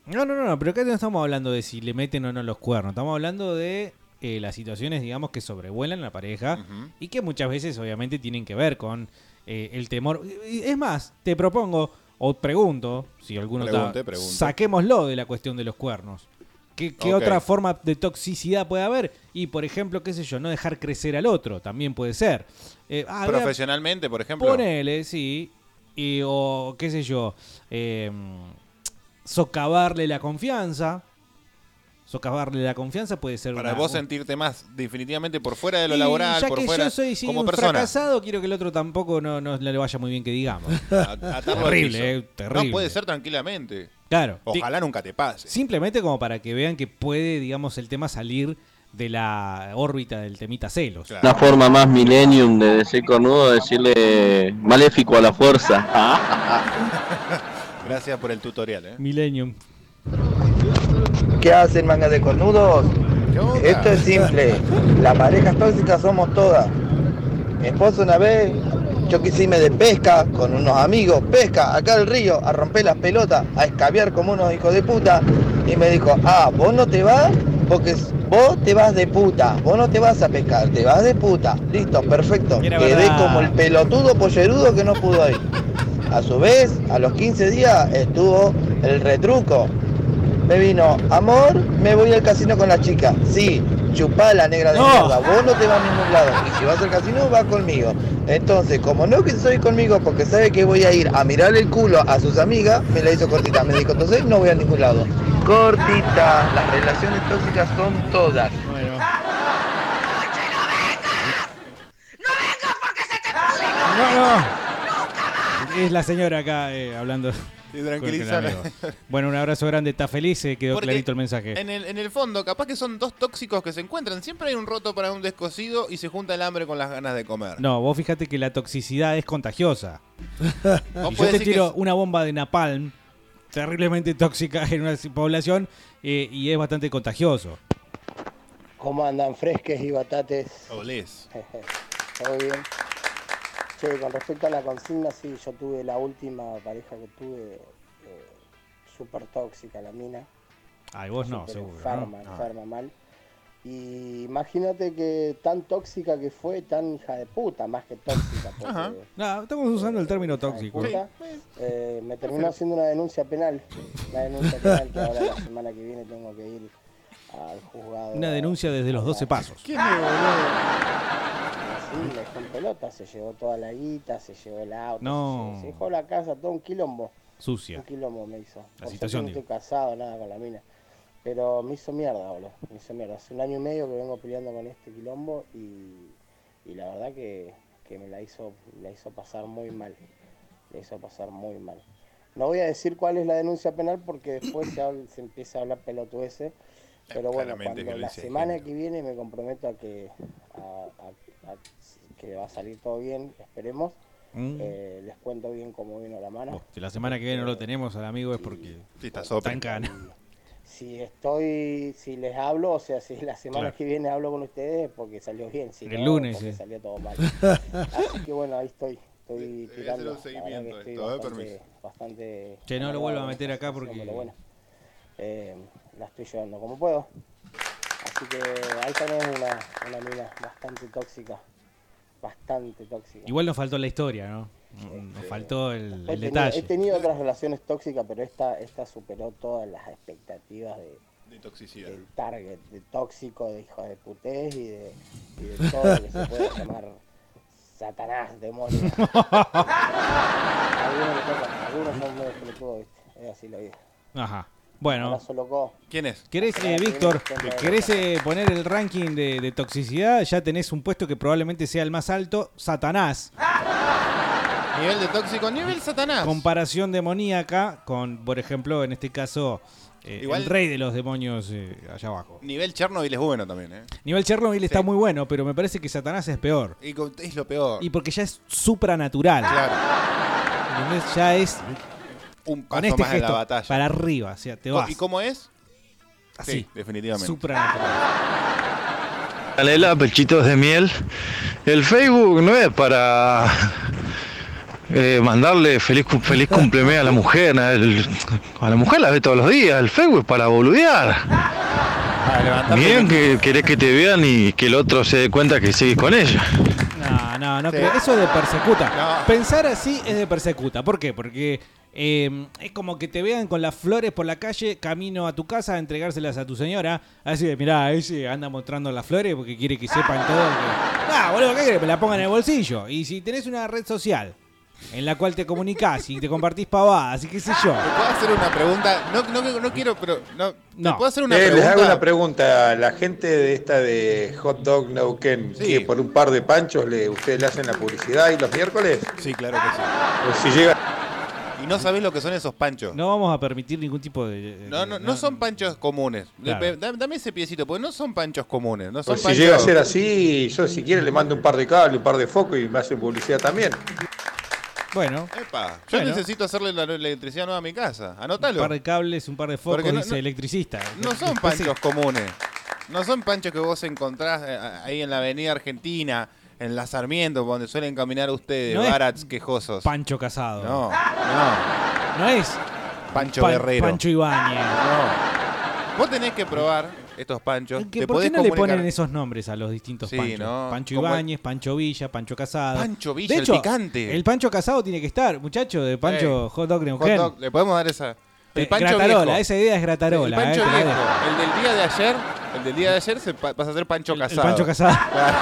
No, no, no, no, pero acá no estamos hablando de si le meten o no los cuernos. Estamos hablando de eh, las situaciones, digamos, que sobrevuelan la pareja y que muchas veces, obviamente, tienen que ver con eh, el temor. Es más, te propongo o pregunto, si alguno está, Pregunte, pregunte. saquémoslo de la cuestión de los cuernos. ¿Qué, qué otra forma de toxicidad puede haber? Y, por ejemplo, qué sé yo, no dejar crecer al otro, también puede ser. Eh, ah, Profesionalmente, por ejemplo. Ponele, sí. Y, o qué sé yo, eh, socavarle la confianza. Socavarle la confianza puede ser Para una- vos un- sentirte más definitivamente por fuera de lo Y laboral, ya por que fuera yo soy sí, como un persona. fracasado, quiero que el otro tampoco no, no le vaya muy bien que digamos. Terrible, eh, terrible. No puede ser tranquilamente. Claro. Ojalá nunca te pase. Simplemente como para que vean que puede, digamos, el tema salir de la órbita del temita celos. Una forma más millennium de decir cornudo, decirle maléfico a la fuerza. Gracias por el tutorial, ¿eh? Millennium. ¿Qué hacen manga de cornudos? Esto es simple. Las parejas tóxicas somos todas. Mi esposo una vez, yo quise irme de pesca con unos amigos, pesca acá al río, a romper las pelotas, a escabiar como unos hijos de puta. Y me dijo, ah, vos no te vas porque vos te vas de puta, vos no te vas a pescar, te vas de puta. Listo, perfecto. Quedé verdad. como el pelotudo pollerudo que no pudo ir. A su vez, a los 15 días estuvo el retruco. Me vino, amor, me voy al casino con la chica. Sí, chupá la negra de No. mierda, vos no te vas a ningún lado. Y si vas al casino, va conmigo. Entonces, como no quiso ir conmigo porque sabe que voy a ir a mirarle el culo a sus amigas, me la hizo cortita. Me dijo, entonces no voy a ningún lado. Cortita, las relaciones tóxicas son todas. No, no. Es la señora acá eh, hablando. Tranquilízala. amigo. Bueno, un abrazo grande. Está feliz, eh, quedó Porque clarito el mensaje. En el, en el fondo, capaz que son dos tóxicos que se encuentran. Siempre hay un roto para un descosido y se junta el hambre con las ganas de comer. No, vos fíjate que la toxicidad es contagiosa. Y yo te tiro una bomba de napalm terriblemente tóxica en una población eh, y es bastante contagioso. ¿Cómo andan fresques y batates? Olés. ¿Todo bien? Che, con respecto a la consigna, sí, yo tuve la última pareja que tuve eh, súper tóxica, la mina. Ay, vos no, seguro. Enferma, ¿no? enferma mal. Y imagínate que tan tóxica que fue, tan hija de puta, más que tóxica. porque, Ajá. No, estamos usando el término tóxico. puta, eh, me terminó haciendo una denuncia penal. Una denuncia penal que ahora la semana que viene tengo que ir al. Una denuncia desde los 12 pasos. Sí, me dejó en pelota, se llevó toda la guita, se llevó el auto, No. se, se dejó la casa, todo un quilombo. Sucia. Un quilombo me hizo. La situación, suerte no estoy casado, nada con la mina. Pero me hizo mierda, boludo. Me hizo mierda. Hace un año y medio que vengo peleando con este quilombo y, y la verdad que, que me la hizo, la hizo pasar muy mal. La hizo pasar muy mal. No voy a decir cuál es la denuncia penal porque después se, habla- se empieza a hablar pelotudeces. Pero bueno, cuando la semana que viene me comprometo a que, a- a- a- que va a salir todo bien, esperemos. Mm. Eh, les cuento bien cómo vino la mano. Si la semana que viene no lo tenemos al amigo es porque está está en cana. Si estoy, si les hablo, o sea, si la semana Claro. que viene hablo con ustedes es porque salió bien, si El no, lunes, porque sí. salió todo mal. Así que bueno, ahí estoy, estoy hacer tirando. un seguimiento estoy esto, eh, bastante, bastante Che, no lo vuelva a meter acá porque- pero bueno, eh, la estoy llevando como puedo. Así que ahí tenés una, una mina bastante tóxica, bastante tóxica. Igual nos faltó la historia, ¿no? Nos faltó el, He el tenido, detalle. he tenido otras relaciones tóxicas, pero esta, esta superó todas las expectativas de, De toxicidad. del target, de tóxico, de hijo de putés y de, y de todo lo que se puede llamar Satanás, demonio. algunos, algunos son medio pelotudos, ¿viste? Es así la vida. Ajá. Bueno. ¿Quién es? ¿Querés, eh, Víctor, querés eh, poner el ranking de, de toxicidad? Ya tenés un puesto que probablemente sea el más alto, Satanás. Nivel de tóxico, nivel satanás. Comparación demoníaca con, por ejemplo, en este caso, eh, Igual- el rey de los demonios eh, allá abajo. Nivel Chernobyl es bueno también, ¿eh? Nivel Chernobyl está muy bueno, pero me parece que Satanás es peor. Y es lo peor. Y porque ya es supranatural. Claro. ¿Entendés? Ya es Un con paso este más en la batalla. para arriba, o sea, te vas. ¿Y cómo es? Así. Sí, definitivamente. Supranatural. Canela, pechitos de miel. El Facebook no es para eh, mandarle feliz, feliz cumpleaños a la mujer. a la mujer la ve todos los días. El Facebook es para boludear. Bien que querés que te vean y que el otro se dé cuenta que sigues con ella. No, no, no Sí. creo. Eso es de persecuta. Pensar así es de persecuta. ¿Por qué? Porque eh, es como que te vean con las flores por la calle, camino a tu casa a entregárselas a tu señora. Así de, mirá, ese anda mostrando las flores porque quiere que sepan todo. Que... Ah, boludo, ¿qué querés? Me la pongan en el bolsillo. Y si tenés una red social en la cual te comunicás y te compartís pavadas y qué sé yo. ¿Te puedo hacer una pregunta? No, no, no quiero, pero. No, ¿te No. puedo hacer una Eh, les pregunta? hago una pregunta. La gente de esta de Hot Dog Neuquén, que por un par de panchos le, ustedes le hacen la publicidad y los miércoles. Sí, claro que sí. Pues si llega. Y no sabés lo que son esos panchos. No vamos a permitir ningún tipo de... No, no, no son panchos comunes. Claro. Dame, dame ese piecito, porque no son panchos comunes. No son Pues si panchos... llega a ser así, yo si quiere le mando un par de cables, un par de focos y me hacen publicidad también. Bueno. Epa, yo Bueno. necesito hacerle la la electricidad nueva a mi casa. Un Anótalo. par de cables, un par de focos, Porque no- dice no- electricista. No son panchos comunes. No son panchos que vos encontrás eh, ahí en la avenida Argentina, en la Sarmiento, donde suelen caminar ustedes, No barats quejosos. Pancho Casado. No, no. No es Pancho Pan- Guerrero. Pancho Ibáñez. No. Vos tenés que probar estos panchos. ¿Qué- Te ¿Por qué no le ponen esos nombres a los distintos Sí, Panchos? ¿no? Pancho Ibáñez, Pancho Villa, Pancho Casado. Pancho Villa, De el picante. El Pancho Casado tiene que estar, muchacho, de Pancho Ey, Hot Dog hot Neuquén. dog, Le podemos dar esa. El Eh, pancho gratarola, viejo. esa idea es gratarola. El pancho eh, viejo. El del día de ayer. El del día de ayer se pa- pasa a ser pancho El casado. Pancho Casado. Claro.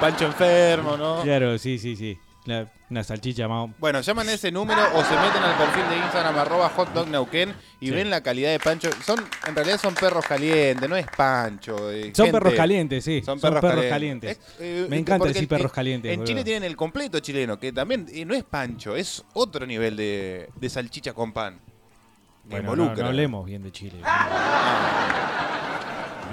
Pancho enfermo, ¿no? Claro, sí, sí, sí. La- una salchicha más. Bueno, llaman a ese número o se meten al perfil de Instagram arroba hotdogneuquén y Sí. ven la calidad de pancho. Son, en realidad son perros calientes, no es pancho. eh, Son gente. perros calientes, sí. Son Son perros, calientes. Eh, Me encanta decir perros en- calientes, En boludo. Chile tienen el completo chileno, que también eh, no es pancho, es otro nivel de, de salchicha con pan. Bueno, no, no hablemos bien de Chile.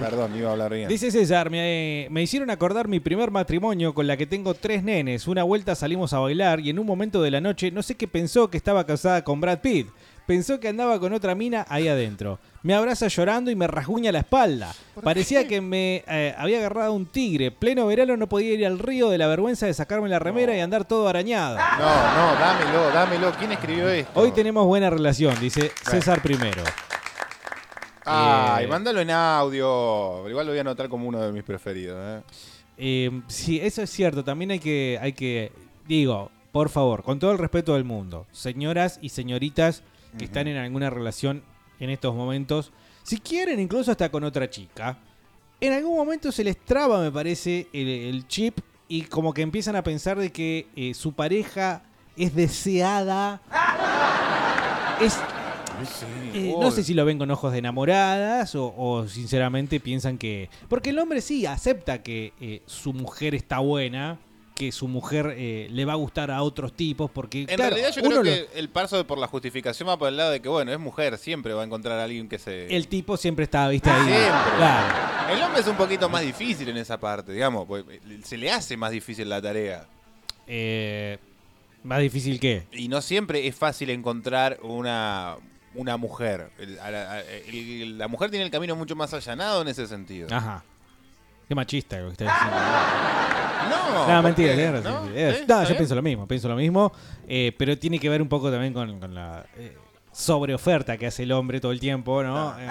Perdón, iba a hablar bien. Dice César, me, me hicieron acordar mi primer matrimonio con la que tengo tres nenes. Una vuelta salimos a bailar y en un momento de la noche no sé qué pensó que estaba casada con Brad Pitt. Pensó que andaba con otra mina ahí adentro. Me abraza llorando y me rasguña la espalda. Parecía que me eh, había agarrado un tigre. Pleno verano no podía ir al río de la vergüenza de sacarme la remera y andar todo arañado. No, no, dámelo, dámelo. ¿Quién escribió esto? Hoy tenemos buena relación, dice César primero. Ay, Eh, mándalo en audio. Igual lo voy a anotar como uno de mis preferidos. ¿eh? Eh, sí, eso es cierto. También hay que, hay que, digo, por favor, con todo el respeto del mundo, señoras y señoritas que están en alguna relación en estos momentos, si quieren incluso hasta con otra chica, en algún momento se les traba, me parece, el, el chip y como que empiezan a pensar de que eh, su pareja es deseada. Es eh, no sé si lo ven con ojos de enamoradas o, o sinceramente piensan que... Porque el hombre sí acepta que eh, su mujer está buena, que su mujer eh, le va a gustar a otros tipos, porque... En claro, realidad yo creo lo- que el paso por la justificación va por el lado de que, bueno, es mujer, siempre va a encontrar a alguien que se... el tipo siempre está, viste, ahí. Siempre. Claro. El hombre es un poquito más difícil en esa parte, digamos, porque se le hace más difícil la tarea. Eh, más difícil que... Y no siempre es fácil encontrar una, una mujer. El- a la, a- el- la mujer tiene el camino mucho más allanado en ese sentido. Ajá. Qué machista lo que está diciendo. No, No, ¿por mentira, tenés razón, ¿No? Eh, ¿Está No, yo bien? pienso lo mismo, pienso lo mismo, eh, pero tiene que ver un poco también con, con la eh, sobreoferta que hace el hombre todo el tiempo, ¿no? Eh,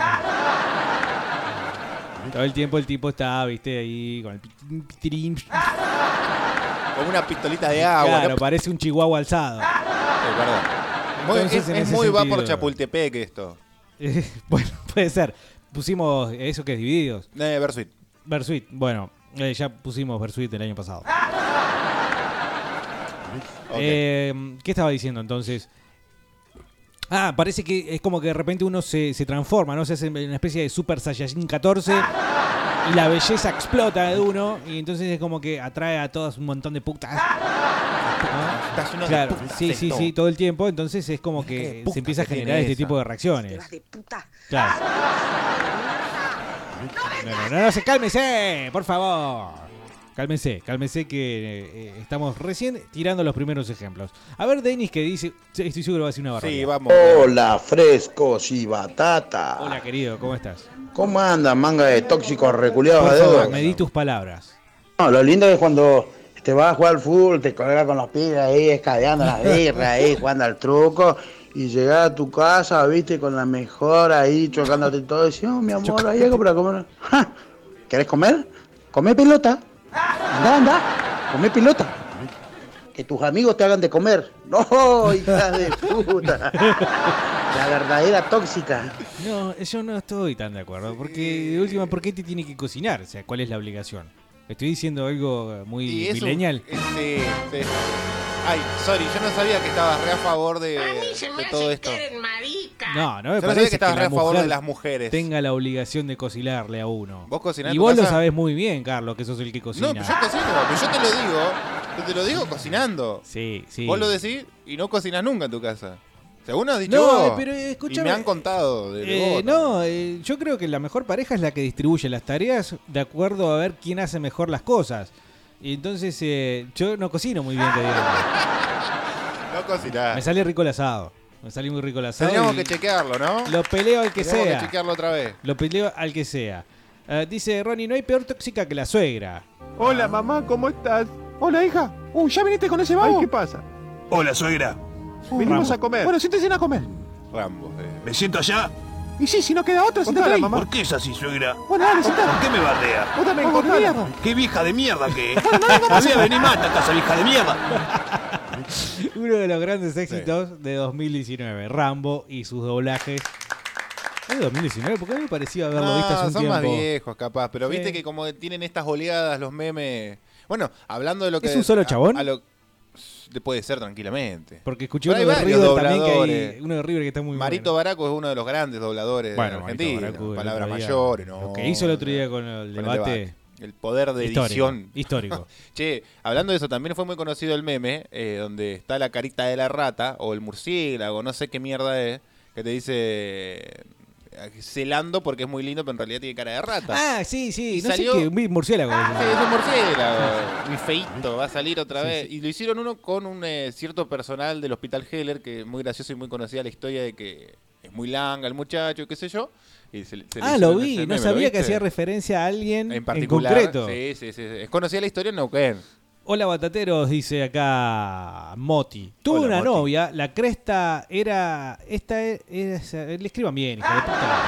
todo el tiempo el tipo está, viste, ahí con el pitín. Como una pistolita de agua. Claro, ¿no? parece un chihuahua alzado. Eh, perdón. Muy- es muy va por sentido- Chapultepec esto. Eh, bueno, puede ser. Pusimos eso que es divididos. Eh, Versuit. Versuit, bueno, eh, ya pusimos Versuit el año pasado. Eh, ¿Qué estaba diciendo entonces? Ah, parece que es como que de repente uno se, se transforma, ¿no? Se hace una especie de Super Saiyajin 14 y la belleza explota de uno y entonces es como que atrae a todas un montón de putas. ¿no? De Claro, putas, sí, sí, sí, todo el tiempo. Entonces es como que se empieza a generar este esa. tipo de reacciones. de puta. Claro. No, no, no, no, se cálmese, por favor. Cálmese, cálmese que eh, estamos recién tirando los primeros ejemplos. A ver, Denis, que dice, estoy seguro que va a ser una barbaridad. Sí, vamos. Hola, frescos y batata. Hola, querido, ¿cómo estás? ¿Cómo andan, manga de tóxicos reculeados de dedo? me di tus palabras. No, lo lindo es cuando te vas a jugar al fútbol, te colgas con los pibes ahí, escabeando las birras ahí, jugando al truco, y llegar a tu casa, viste, con la mejor ahí, chocándote todo, y decís, oh, mi amor, hay algo para comer. Ja, ¿Querés comer? Come pelota. Anda, anda, come pelota. Que tus amigos te hagan de comer. No, hija de puta. La verdadera tóxica. No, yo no estoy tan de acuerdo. Porque, de última, ¿por qué te tiene que cocinar? O sea, ¿cuál es la obligación? Estoy diciendo algo muy Y eso- millennial. eh, Sí, sí. Ay, sorry, yo no sabía que estabas re a favor de, de todo esto. No, no me Yo no parece que estabas re a favor de las mujeres. tenga la obligación de cocinarle a uno. ¿Vos cocinás Y vos lo sabés muy bien, Carlos, que sos el que cocina. No, pero yo cocino, pero yo te lo digo, yo te lo digo cocinando. Sí, sí. Vos lo decís y no cocinas nunca en tu casa. Según has dicho No, vos. eh, pero, eh, escúchame. Y me han contado de, Eh, vos. no, eh, yo creo que la mejor pareja es la que distribuye las tareas de acuerdo a ver quién hace mejor las cosas. Y entonces eh, yo no cocino muy bien, que digamos. No, No cocinás. Me sale rico el asado. Me salió muy rico el asado. Tendríamos y que chequearlo, ¿no? Lo peleo al que Tendríamos sea. que chequearlo otra vez. Lo peleo al que sea. Eh, dice Ronnie, no hay peor tóxica que la suegra. Hola mamá, ¿cómo estás? Hola hija. ¿ya viniste con ese babo? ¿qué pasa? Hola, suegra. Venimos Rambo. a comer. Bueno, siéntese a comer. Rambo. eh. ¿Me siento allá? Y sí, si no queda otra, siéntate ahí. ¿Por qué es así, suegra? Bueno, dale, sentate. ¿Por qué me bardea? Vos también, mierda. ¿Qué vieja de mierda que es? Bueno, no vengas más Había acá. vení más a esta casa, vieja de mierda. Uno de los grandes éxitos de 2019. Rambo y sus doblajes. ¿Es de 2019? Porque a mí me parecía haberlo visto hace No, un son tiempo. más viejos, capaz. Pero Sí. viste que como tienen estas oleadas los memes. Bueno, hablando de lo que. ¿Es un solo a- chabón? a lo- puede ser tranquilamente. Porque escuché uno de River también que hay, uno de River que está muy Marito Baraco es uno de los grandes dobladores Bueno, de Argentina. Palabras mayores, ¿no? Lo que hizo el otro día con el Con el debate. El poder de Histórico, edición. histórico. che, hablando de eso, también fue muy conocido el meme, eh, donde está la carita de la rata, o el murciélago, no sé qué mierda es, que te dice celando porque es muy lindo, pero en realidad tiene cara de rata. Ah, sí, sí. Y no salió- sé qué, un murciélago. Sí, es un murciélago, muy feito, va a salir otra vez. Y lo hicieron uno con un eh, cierto personal del Hospital Heller, que es muy gracioso y muy conocida la historia de que es muy langa el muchacho, qué sé yo. Y se le- se le Ah, lo hicieron vi. ese No meme, ¿lo sabía que viste? hacía referencia a alguien en particular. concreto. Sí, sí, sí. Es conocida la historia en Neuquén. Hola batateros, dice acá Moti. Tuve Hola, una Moti. novia, la cresta era. Esta era. esa- le escriban bien, hija de puta.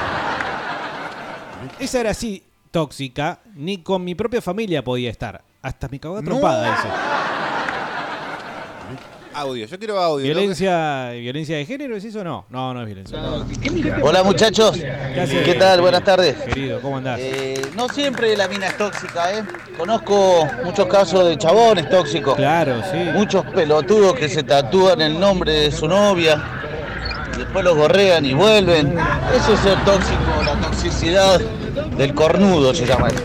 Esa era así, tóxica, ni con mi propia familia podía estar. Hasta me cagó a trompada ese. Audio, yo quiero audio. ¿Violencia, ¿Violencia de género es eso? No, no, no es violencia. Hola muchachos? ¿qué tal? Buenas tardes. Querido, ¿cómo andás? Eh, no siempre la mina es tóxica, ¿eh? Conozco muchos casos de chabones tóxicos. Claro, sí. Muchos pelotudos que se tatúan el nombre de su novia, después los gorrean y vuelven. Eso es ser tóxico, la toxicidad del cornudo se llama eso.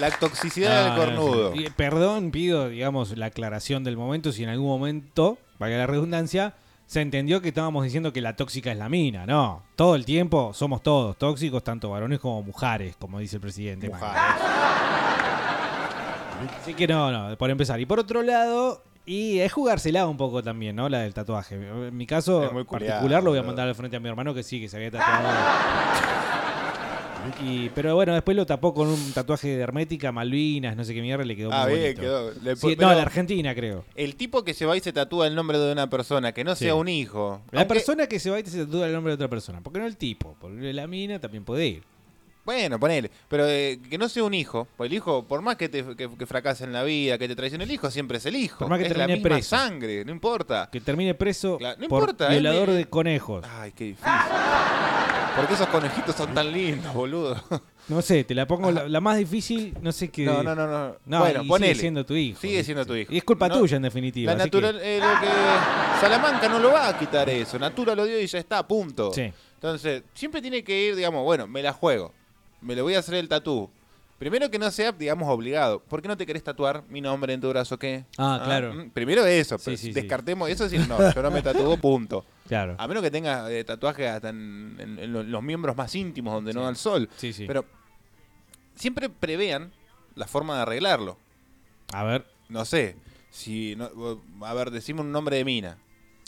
La toxicidad del cornudo. sí. Perdón, pido, digamos, la aclaración del momento. Si en algún momento, valga la redundancia, se entendió que estábamos diciendo que la tóxica es la mina. No, todo el tiempo somos todos tóxicos, tanto varones como mujeres, como dice el presidente. Así que no, no, por empezar. Y por otro lado, y es jugársela un poco también, ¿no? La del tatuaje. En mi caso Es muy particular lo voy a boludo. mandar al frente a mi hermano que sí, que se había tatuado. Y, pero bueno, después lo tapó con un tatuaje de hermética, Malvinas, no sé qué mierda, le quedó Ah, muy bien, bonito. quedó. Le Sí, pon- no, la Argentina creo. El tipo que se va y se tatúa el nombre de una persona, que no Sí. sea un hijo. La aunque- persona que se va y se tatúa el nombre de otra persona. ¿Por qué no el tipo? Porque la mina también puede ir. Bueno, ponele. Pero eh, que no sea un hijo. Pues el hijo, por más que, te, que, que fracase en la vida, que te traicione el hijo, siempre es el hijo. Por más que es la termine misma preso. sangre, no importa. Que termine preso Claro, no por importa, violador me- de conejos. Ay, qué difícil. Porque esos conejitos son tan lindos, boludo. No sé, te la pongo la, la más difícil, no sé qué. No, no, no, no. No, bueno, y ponele. sigue siendo tu hijo. Sigue siendo tu hijo. Y es culpa No, tuya, en definitiva. La así que- natural, eh, lo que Salamanca no lo va a quitar eso. Natura lo dio y ya está, punto. Sí. Entonces, siempre tiene que ir, digamos, bueno, me la juego. Me lo voy a hacer el tatú. Primero que no sea, digamos, obligado. ¿Por qué no te querés tatuar mi nombre en tu brazo? ¿Qué? Ah, claro. mm, Primero eso. Sí, pero sí, sí. descartemos eso. Sí, no, yo no me tatúo, punto. Claro. A menos que tenga eh, tatuajes hasta en, en- en lo- los miembros más íntimos donde no da el sol. Sí, sí. Pero siempre prevean la forma de arreglarlo. A ver, No sé. Si no- a ver, decime un nombre de mina.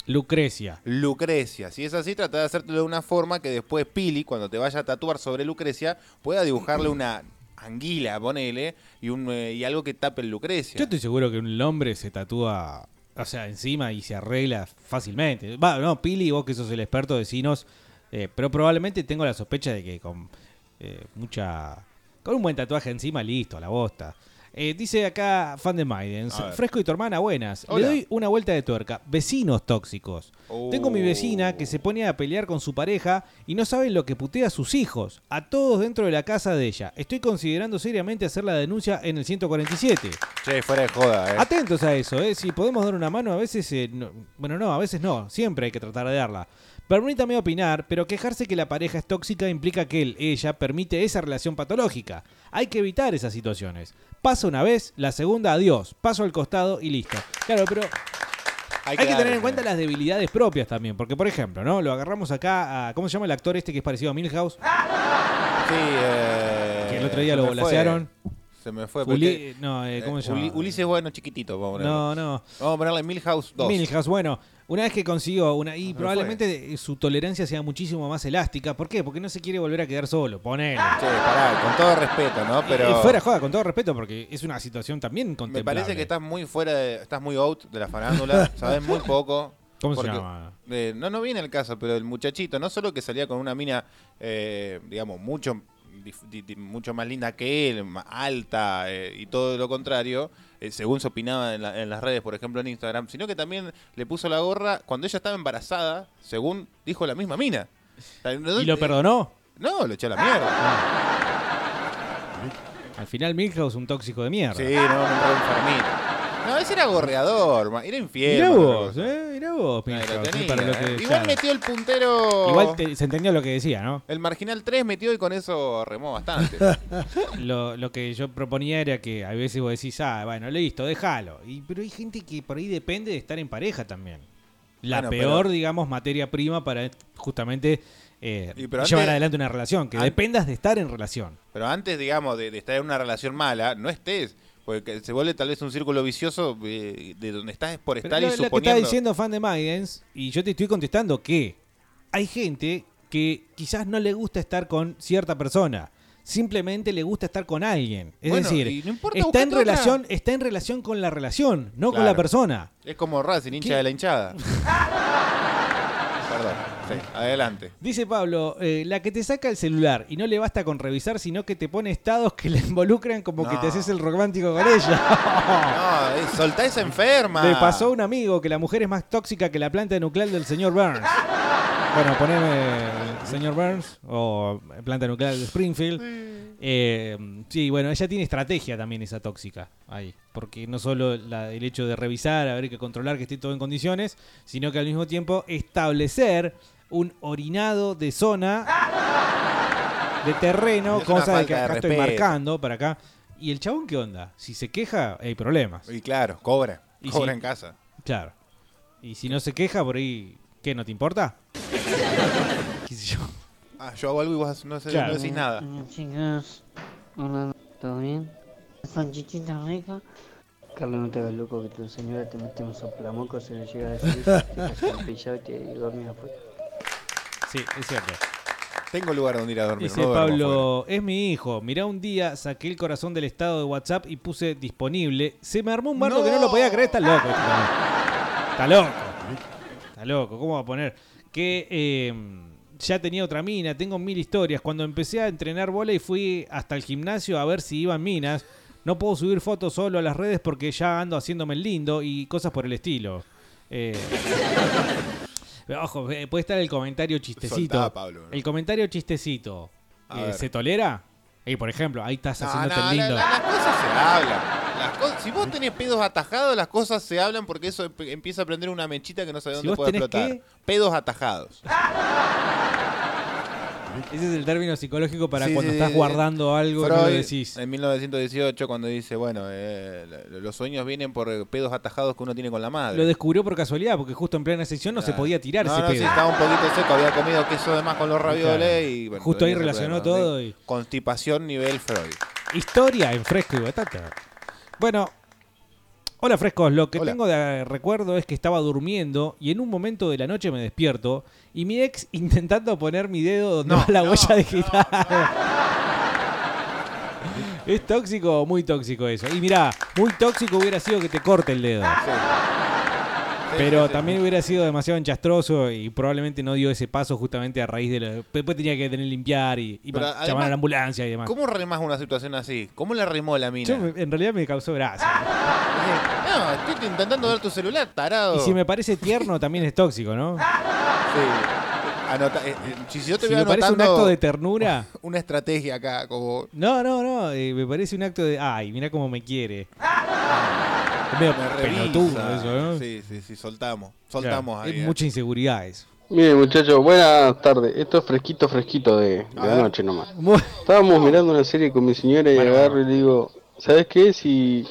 Lucrecia. Lucrecia. Si es así, trata de hacértelo de una forma que después Pili, cuando te vaya a tatuar sobre Lucrecia, pueda dibujarle una anguila, ponele, y, un, eh, y algo que tape el Lucrecia. Yo estoy seguro que un hombre se tatúa, o sea, encima y se arregla fácilmente. Va, no, Pili, vos que sos el experto, decinos. eh, pero probablemente tengo la sospecha de que con eh, mucha. Con un buen tatuaje encima, listo, a la bosta. Eh, dice acá fan de Maidens. Fresco y tu hermana, buenas. Hola. Le doy una vuelta de tuerca. Vecinos tóxicos. Tengo mi vecina que Oh. se pone a pelear con su pareja y no sabe lo que putea a sus hijos. A todos dentro de la casa de ella. Estoy considerando seriamente hacer la denuncia en el 147. Che, fuera de joda, eh. Atentos a eso, ¿eh? Si podemos dar una mano, a veces. eh, no- bueno, no, a veces no. Siempre hay que tratar de darla. Permítame opinar, pero quejarse que la pareja es tóxica implica que él, ella, permite esa relación patológica. Hay que evitar esas situaciones. Pasa una vez, la segunda, adiós. Paso al costado y listo. Claro, pero hay, que, tener en cuenta las debilidades propias también. Porque, por ejemplo, ¿no? Lo agarramos acá a. ¿Cómo se llama el actor este que es parecido a Milhouse? Sí, eh, Que el otro día lo se volasearon. Se me fue. Uli- no, eh, ¿cómo se Uli- llama? Ulises Bueno chiquitito, vamos a. No, no. Vamos a ponerle Milhouse 2. Milhouse, bueno, una vez que consiguió una. Y me probablemente su tolerancia sea muchísimo más elástica. ¿Por qué? Porque no se quiere volver a quedar solo. Ponele. Che, pará, con todo respeto, ¿no? Pero Eh, fuera joda, con todo respeto, porque es una situación también me contemplable. parece que estás muy fuera, de, estás muy out de la farándula, sabes muy poco. ¿Cómo se llama? eh, no, no viene el caso, pero el muchachito, no solo que salía con una mina, eh, digamos, mucho, mucho más linda que él, más alta eh, y todo lo contrario, eh, según se opinaba en, la- en las redes, por ejemplo en Instagram, sino que también le puso la gorra cuando ella estaba embarazada, según dijo la misma mina. ¿Y lo eh, perdonó? No, lo echó a la mierda. Al final Milhouse un tóxico de mierda. Sí, no, no, enfermito. Ese era gorreador, ma- era infiel. Mirá vos, eh, mirá vos, Ahí lo Milhouse, eh, tenía, para lo que- eh. Igual metió el puntero. Igual te- se entendió lo que decía, ¿no? El marginal 3 metió y con eso remó bastante. Lo, lo que yo proponía era que a veces vos decís, ah, bueno, listo, déjalo. Y, pero hay gente que por ahí depende de estar en pareja también. La Bueno, peor, pero- digamos, materia prima para justamente eh, Y pero llevar antes- adelante una relación. Que an- dependas de estar en relación. Pero antes, digamos, de, de estar en una relación mala, no estés. Porque se vuelve tal vez un círculo vicioso eh, de donde estás es por Pero estar lo, y lo que está suponiendo. diciendo fan de Maidens, y yo te estoy contestando que hay gente que quizás no le gusta estar con cierta persona. Simplemente le gusta estar con alguien. Es Bueno, decir, y no importa, está en relación, está en relación con la relación, no con la persona. Es como Racing, hincha ¿Qué? de la hinchada. Perdón, sí, adelante. Dice Pablo, eh, la que te saca el celular y no le basta con revisar, sino que te pone estados que le involucran como que te haces el romántico con ella. No, eh, soltá esa enferma. Le pasó a un amigo que la mujer es más tóxica que la planta nuclear del señor Burns. Bueno, poneme señor Burns o planta nuclear de Springfield. Eh, sí, bueno, ella tiene estrategia también esa tóxica ahí. Porque no solo la- el hecho de revisar, a ver que controlar que esté todo en condiciones, sino que al mismo tiempo establecer un orinado de zona de terreno, cosa de que falta de acá estoy marcando para acá. ¿Y el chabón qué onda? Si se queja, hay problemas. Y claro, cobra. Y cobra en casa. Claro. Y si no se queja, por ahí, ¿qué? ¿No te importa? ¿Qué sé yo? Ah, yo hago algo y vos no, sé- Claro. no decís nada. Chicas, hola, ¿todo bien? Son chichitas ricas. Carlos, no te hagas loco que tu señora te mete un soplamoco, se le llega a decir, te caes empillado y te dormís afuera. Sí, es cierto. Tengo lugar donde ir a dormir. Dice no. Pablo, es mi hijo. Mirá, un día saqué el corazón del estado de WhatsApp y puse disponible. Se me armó un bardo que no lo podía creer. Está loco. este. Está loco. Está loco. ¿Cómo va a poner? Que eh, ya tenía otra mina. Tengo mil historias. Cuando empecé a entrenar bola y fui hasta el gimnasio a ver si iban minas. No puedo subir fotos solo a las redes porque ya ando haciéndome el lindo y cosas por el estilo. Eh, pero Ojo, eh, puede estar el comentario chistecito. Soltá, Pablo. El comentario chistecito. Eh. ¿Se tolera? Y por ejemplo, ahí estás No, haciéndote no, la- lindo. la- las cosas se hablan. Las co- si vos tenés pedos atajados, las cosas se hablan porque eso emp- empieza a prender una mechita que no sabe Si dónde puede explotar. qué? Pedos atajados. Ese es el término psicológico para Sí, cuando sí, estás sí. guardando algo y no Freud, lo decís. En 1918, cuando dice, bueno, eh, los sueños vienen por pedos atajados que uno tiene con la madre. Lo descubrió por casualidad, porque justo en plena sección no se podía tirar no, ese no, pedo. sí, estaba un poquito seco, había comido queso de más con los ravioles Claro. y bueno, Justo ahí relacionó problema, todo sí. y- Constipación nivel Freud. Historia en fresco y batata. Bueno, hola frescos, lo que Hola. tengo de recuerdo es que estaba durmiendo y en un momento de la noche me despierto y mi ex intentando poner mi dedo donde No, va la no, huella digital. ¿Es tóxico o muy tóxico eso? Y mirá, muy tóxico hubiera sido que te corte el dedo. Sí, sí. también hubiera sido demasiado enchastroso y probablemente no dio ese paso justamente a raíz de lo... Después tenía que tener que limpiar y, y Pero ma- además, llamar a la ambulancia y demás. ¿Cómo remas una situación así? ¿Cómo le remó la mina? Yo en realidad me causó gracia. No, estoy intentando ver tu celular, tarado. Y si me parece tierno, también es tóxico, ¿no? Sí. Anota- eh, eh, si yo te Si voy me parece un acto de ternura. Una estrategia acá, como. No, no, no. eh, me parece un acto de. Ay, mira cómo me quiere. Medio pelotudo eso, ¿no? Sí, sí, sí, soltamos. Soltamos Claro, ahí. Es eh. mucha inseguridad eso. Miren muchachos, buenas tardes. Esto es fresquito, fresquito de, de ver. anoche nomás. Estábamos mirando una serie con mi señora y agarro y le digo, ¿sabes qué? Si,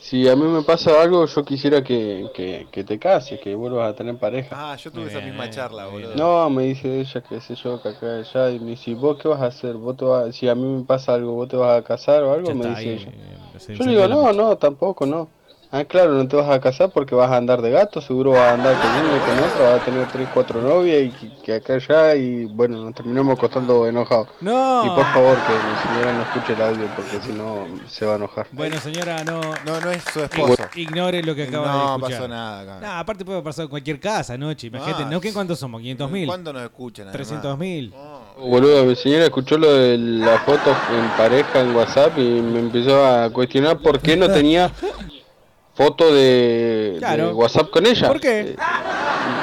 si a mí me pasa algo, yo quisiera que, que, que te cases, que vuelvas a tener pareja. Ah, yo tuve esa misma charla, boludo. No, me dice ella, qué sé yo, que acá, allá, y me dice, ¿vos qué vas a hacer? ¿Vos te vas, si a mí me pasa algo, ¿vos te vas a casar o algo? Ya me dice ahí, ella. eh, Yo le digo, la no, no, tampoco, no. Ah, claro, no te vas a casar porque vas a andar de gato, seguro vas a andar con uno y con otro, vas a tener tres, cuatro novias y que, que acá allá y bueno, nos terminamos acostando enojados. No. Y por favor que mi señora no escuche el audio porque si no se va a enojar. Bueno, señora, no. No, no es su esposo. Ignore lo que acaba de No escuchar. pasó nada acá. No, aparte puede pasar en cualquier casa anoche. Imagínate, Ah, ¿no? ¿Qué cuántos somos? ¿500 mil? ¿Cuándo nos escuchan? además? 300 mil. Boludo, mi señora escuchó lo de la foto en pareja en WhatsApp y me empezó a cuestionar por qué no tenía foto de, Claro. de WhatsApp con ella. ¿Por qué? Eh,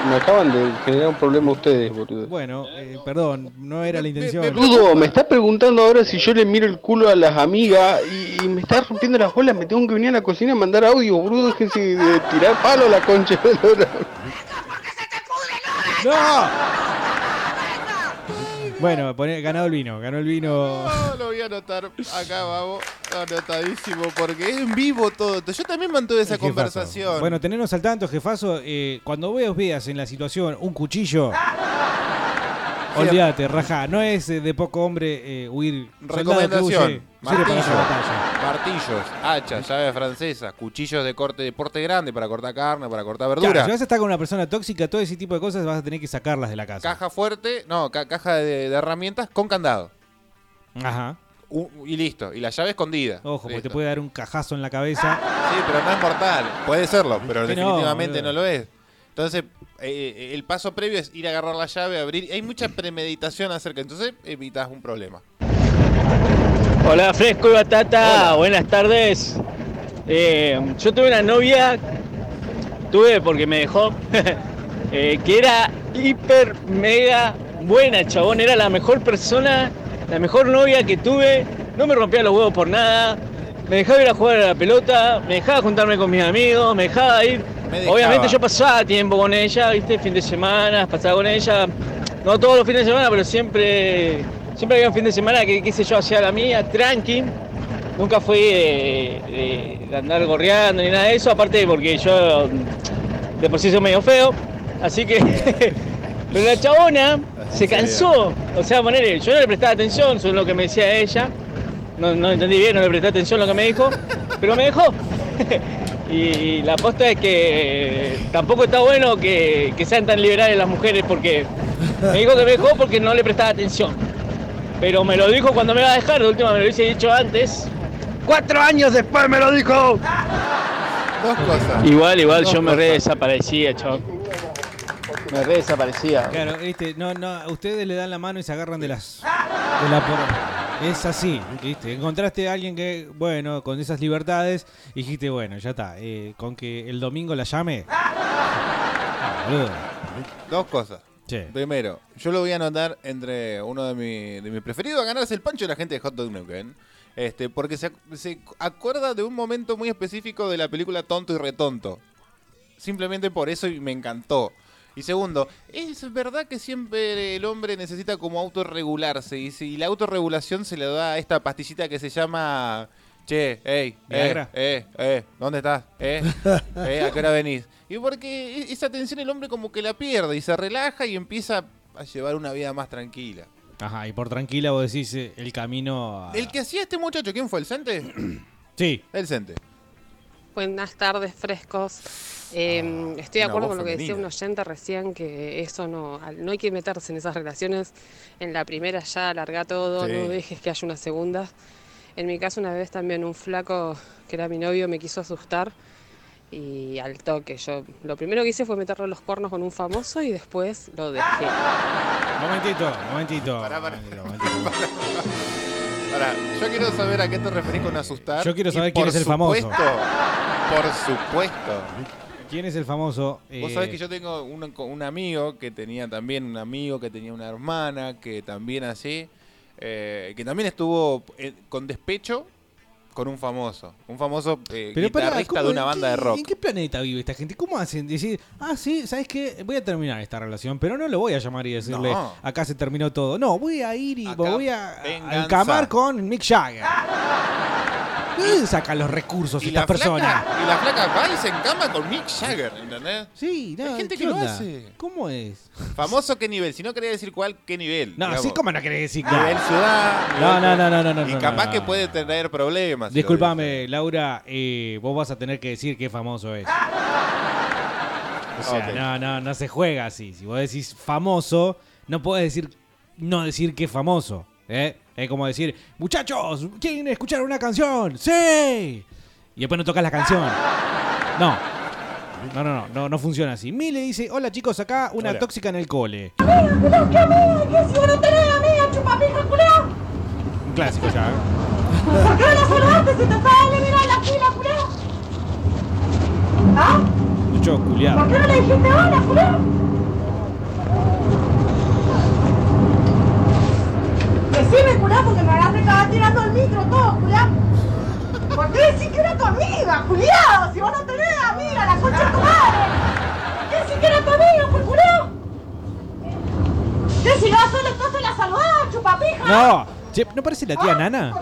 me acaban de generar un problema ustedes, boludo. Bueno, eh, perdón, no era la intención. Boludo, me está preguntando ahora si yo le miro el culo a las amigas y, y me está rompiendo las bolas, me tengo que venir a la cocina a mandar audio, boludo, déjense de tirar palo a la concha de la lora. ¡No! Bueno, poné- ganado el vino, ganó el vino. No, lo voy a anotar acá, vamos. Anotadísimo, porque es en vivo todo. Yo también mantuve esa conversación. Bueno, tenernos al tanto, jefazo. eh, cuando veas, veas en la situación un cuchillo, olvídate, raja. No es eh, de poco hombre eh, huir. Soldado que Recomendación: huye, sirve para hacer batalla. martillos, hachas, llaves francesas, cuchillos de corte de porte grande para cortar carne, para cortar Claro, verdura. si vas a estar con una persona tóxica, todo ese tipo de cosas vas a tener que sacarlas de la casa. Caja fuerte, no, ca- caja de, de herramientas con candado. Ajá. U- y listo. Y la llave escondida. Ojo, porque Listo. te puede dar un cajazo en la cabeza. Sí, pero no es mortal. Puede serlo, pero Que no, definitivamente boludo. no, lo es. Entonces, eh, el paso previo es ir a agarrar la llave, abrir. Hay mucha premeditación acerca. Entonces, evitas un problema. Hola, Fresco y Batata, buenas tardes. Eh, yo tuve una novia, tuve porque me dejó, eh, que era hiper, mega buena, chabón. Era la mejor persona, la mejor novia que tuve. No me rompía los huevos por nada. Me dejaba ir a jugar a la pelota, me dejaba juntarme con mis amigos, me dejaba ir. Obviamente yo pasaba tiempo con ella, viste, fin de semana, pasaba con ella. No todos los fines de semana, pero siempre, siempre había un fin de semana que, qué sé yo, hacía la mía, tranqui. Nunca fui de, de- de andar gorreando ni nada de eso, aparte porque yo de por sí soy medio feo. Así que. Pero la chabona se cansó. O sea, ponerle, yo no le prestaba atención, eso es lo que me decía ella. No, no entendí bien, no le presté atención a lo que me dijo, pero me dejó. y la aposta es que tampoco está bueno que, que sean tan liberales las mujeres porque me dijo que me dejó porque no le prestaba atención. Pero me lo dijo cuando me iba a dejar, de última me lo hubiese dicho antes. Cuatro años después me lo dijo. Dos cosas. Igual, igual, Dos yo me re desaparecía, chaval. Me re desaparecía. Claro, viste, no, no, ustedes le dan la mano y se agarran de las. de la por- Es así, viste. Encontraste a alguien que, bueno, con esas libertades, y dijiste, bueno, ya está. eh, con que el domingo la llame. Ah, boludo. Dos cosas. Sí. Primero, yo lo voy a anotar entre uno de, mi- de mis preferidos a ganarse el pancho de la gente de Hot Dog Neuquén. Este, porque se, ac- se acuerda de un momento muy específico de la película Tonto y Retonto. Simplemente por eso y me encantó. Y segundo, es verdad que siempre el hombre necesita como autorregularse. Y si la autorregulación se le da a esta pastillita que se llama. Che, hey, eh, eh, eh, ¿dónde estás? Eh, eh, ¿a qué hora venís? Y porque e- esa tensión el hombre como que la pierde y se relaja y empieza a llevar una vida más tranquila. Ajá, y por tranquila vos decís eh, el camino a... El que hacía este muchacho, ¿quién fue? ¿El Cente? Sí. El Cente. Buenas tardes, frescos. Eh, estoy de acuerdo con lo que decía un oyente recién, que eso no, no hay que meterse en esas relaciones. En la primera ya alarga todo, Sí. no dejes que haya una segunda. En mi caso, una vez también un flaco que era mi novio me quiso asustar y al toque. Yo lo primero que hice fue meterle los cuernos con un famoso y después lo dejé. Momentito, momentito. Pará, pará. momentito, yo quiero saber a qué te referís con asustar. Yo quiero y saber quién por es el famoso. supuesto, Por supuesto. ¿Quién es el famoso? Vos Eh, sabés que yo tengo un, un amigo que tenía también un amigo que tenía una hermana que también así, eh, que también estuvo eh, con despecho con un famoso, un famoso eh, Pero pará, guitarrista ¿cómo- de una banda qué- de rock. ¿En qué planeta vive esta gente? ¿Cómo hacen decir, ah, sí, ¿sabes qué? Voy a terminar esta relación, pero no lo voy a llamar y decirle, No. acá se terminó todo. No, voy a ir y Acá, voy a, encamar con Mick Jagger. ¿De dónde sacan los recursos Y estas la, personas? y la flaca va y se encama con Mick Jagger, ¿entendés? Sí, no, Hay gente ¿qué que lo onda? hace. ¿Cómo es? Famoso qué nivel, si no quería decir cuál, qué nivel. No, digamos. así como no querés decir Nivel nada. ciudad. No, nivel- no, no, no, no, no, Y no, capaz no. que puede tener problemas. Disculpame, Laura, eh, vos vas a tener que decir qué famoso es. O sea, Ok. no, no, no se juega así. Si vos decís famoso, no podés decir no decir que es famoso. ¿eh? Es como decir, muchachos, ¿quieren escuchar una canción? ¡Sí! Y después no tocas la canción. No. No, no, no, no, no funciona así. Mile dice, hola chicos, acá una Hola. tóxica en el cole. ¡Amiga, culiao, qué amiga! ¿Qué si vos no tenés amiga, chupapija, culiao? Un clásico ya. ¿eh? ¿Por qué no la saludaste si te estás eliminando la fila, culiao? ¿Ah? Mucho culiado. ¿Por qué no le dijiste hola, culiao? Decime, culiao, porque me agarré estaba tirando el micro todo, culiao. ¿Por qué decís que era tu amiga, culiao? Si vos no tenés amiga, la concha de tu madre. ¿Por qué decís que era tu amiga, pues, culiao? ¿Qué si no solo entonces la saludás, chupapija? No, Che, ¿no parece la tía Nana?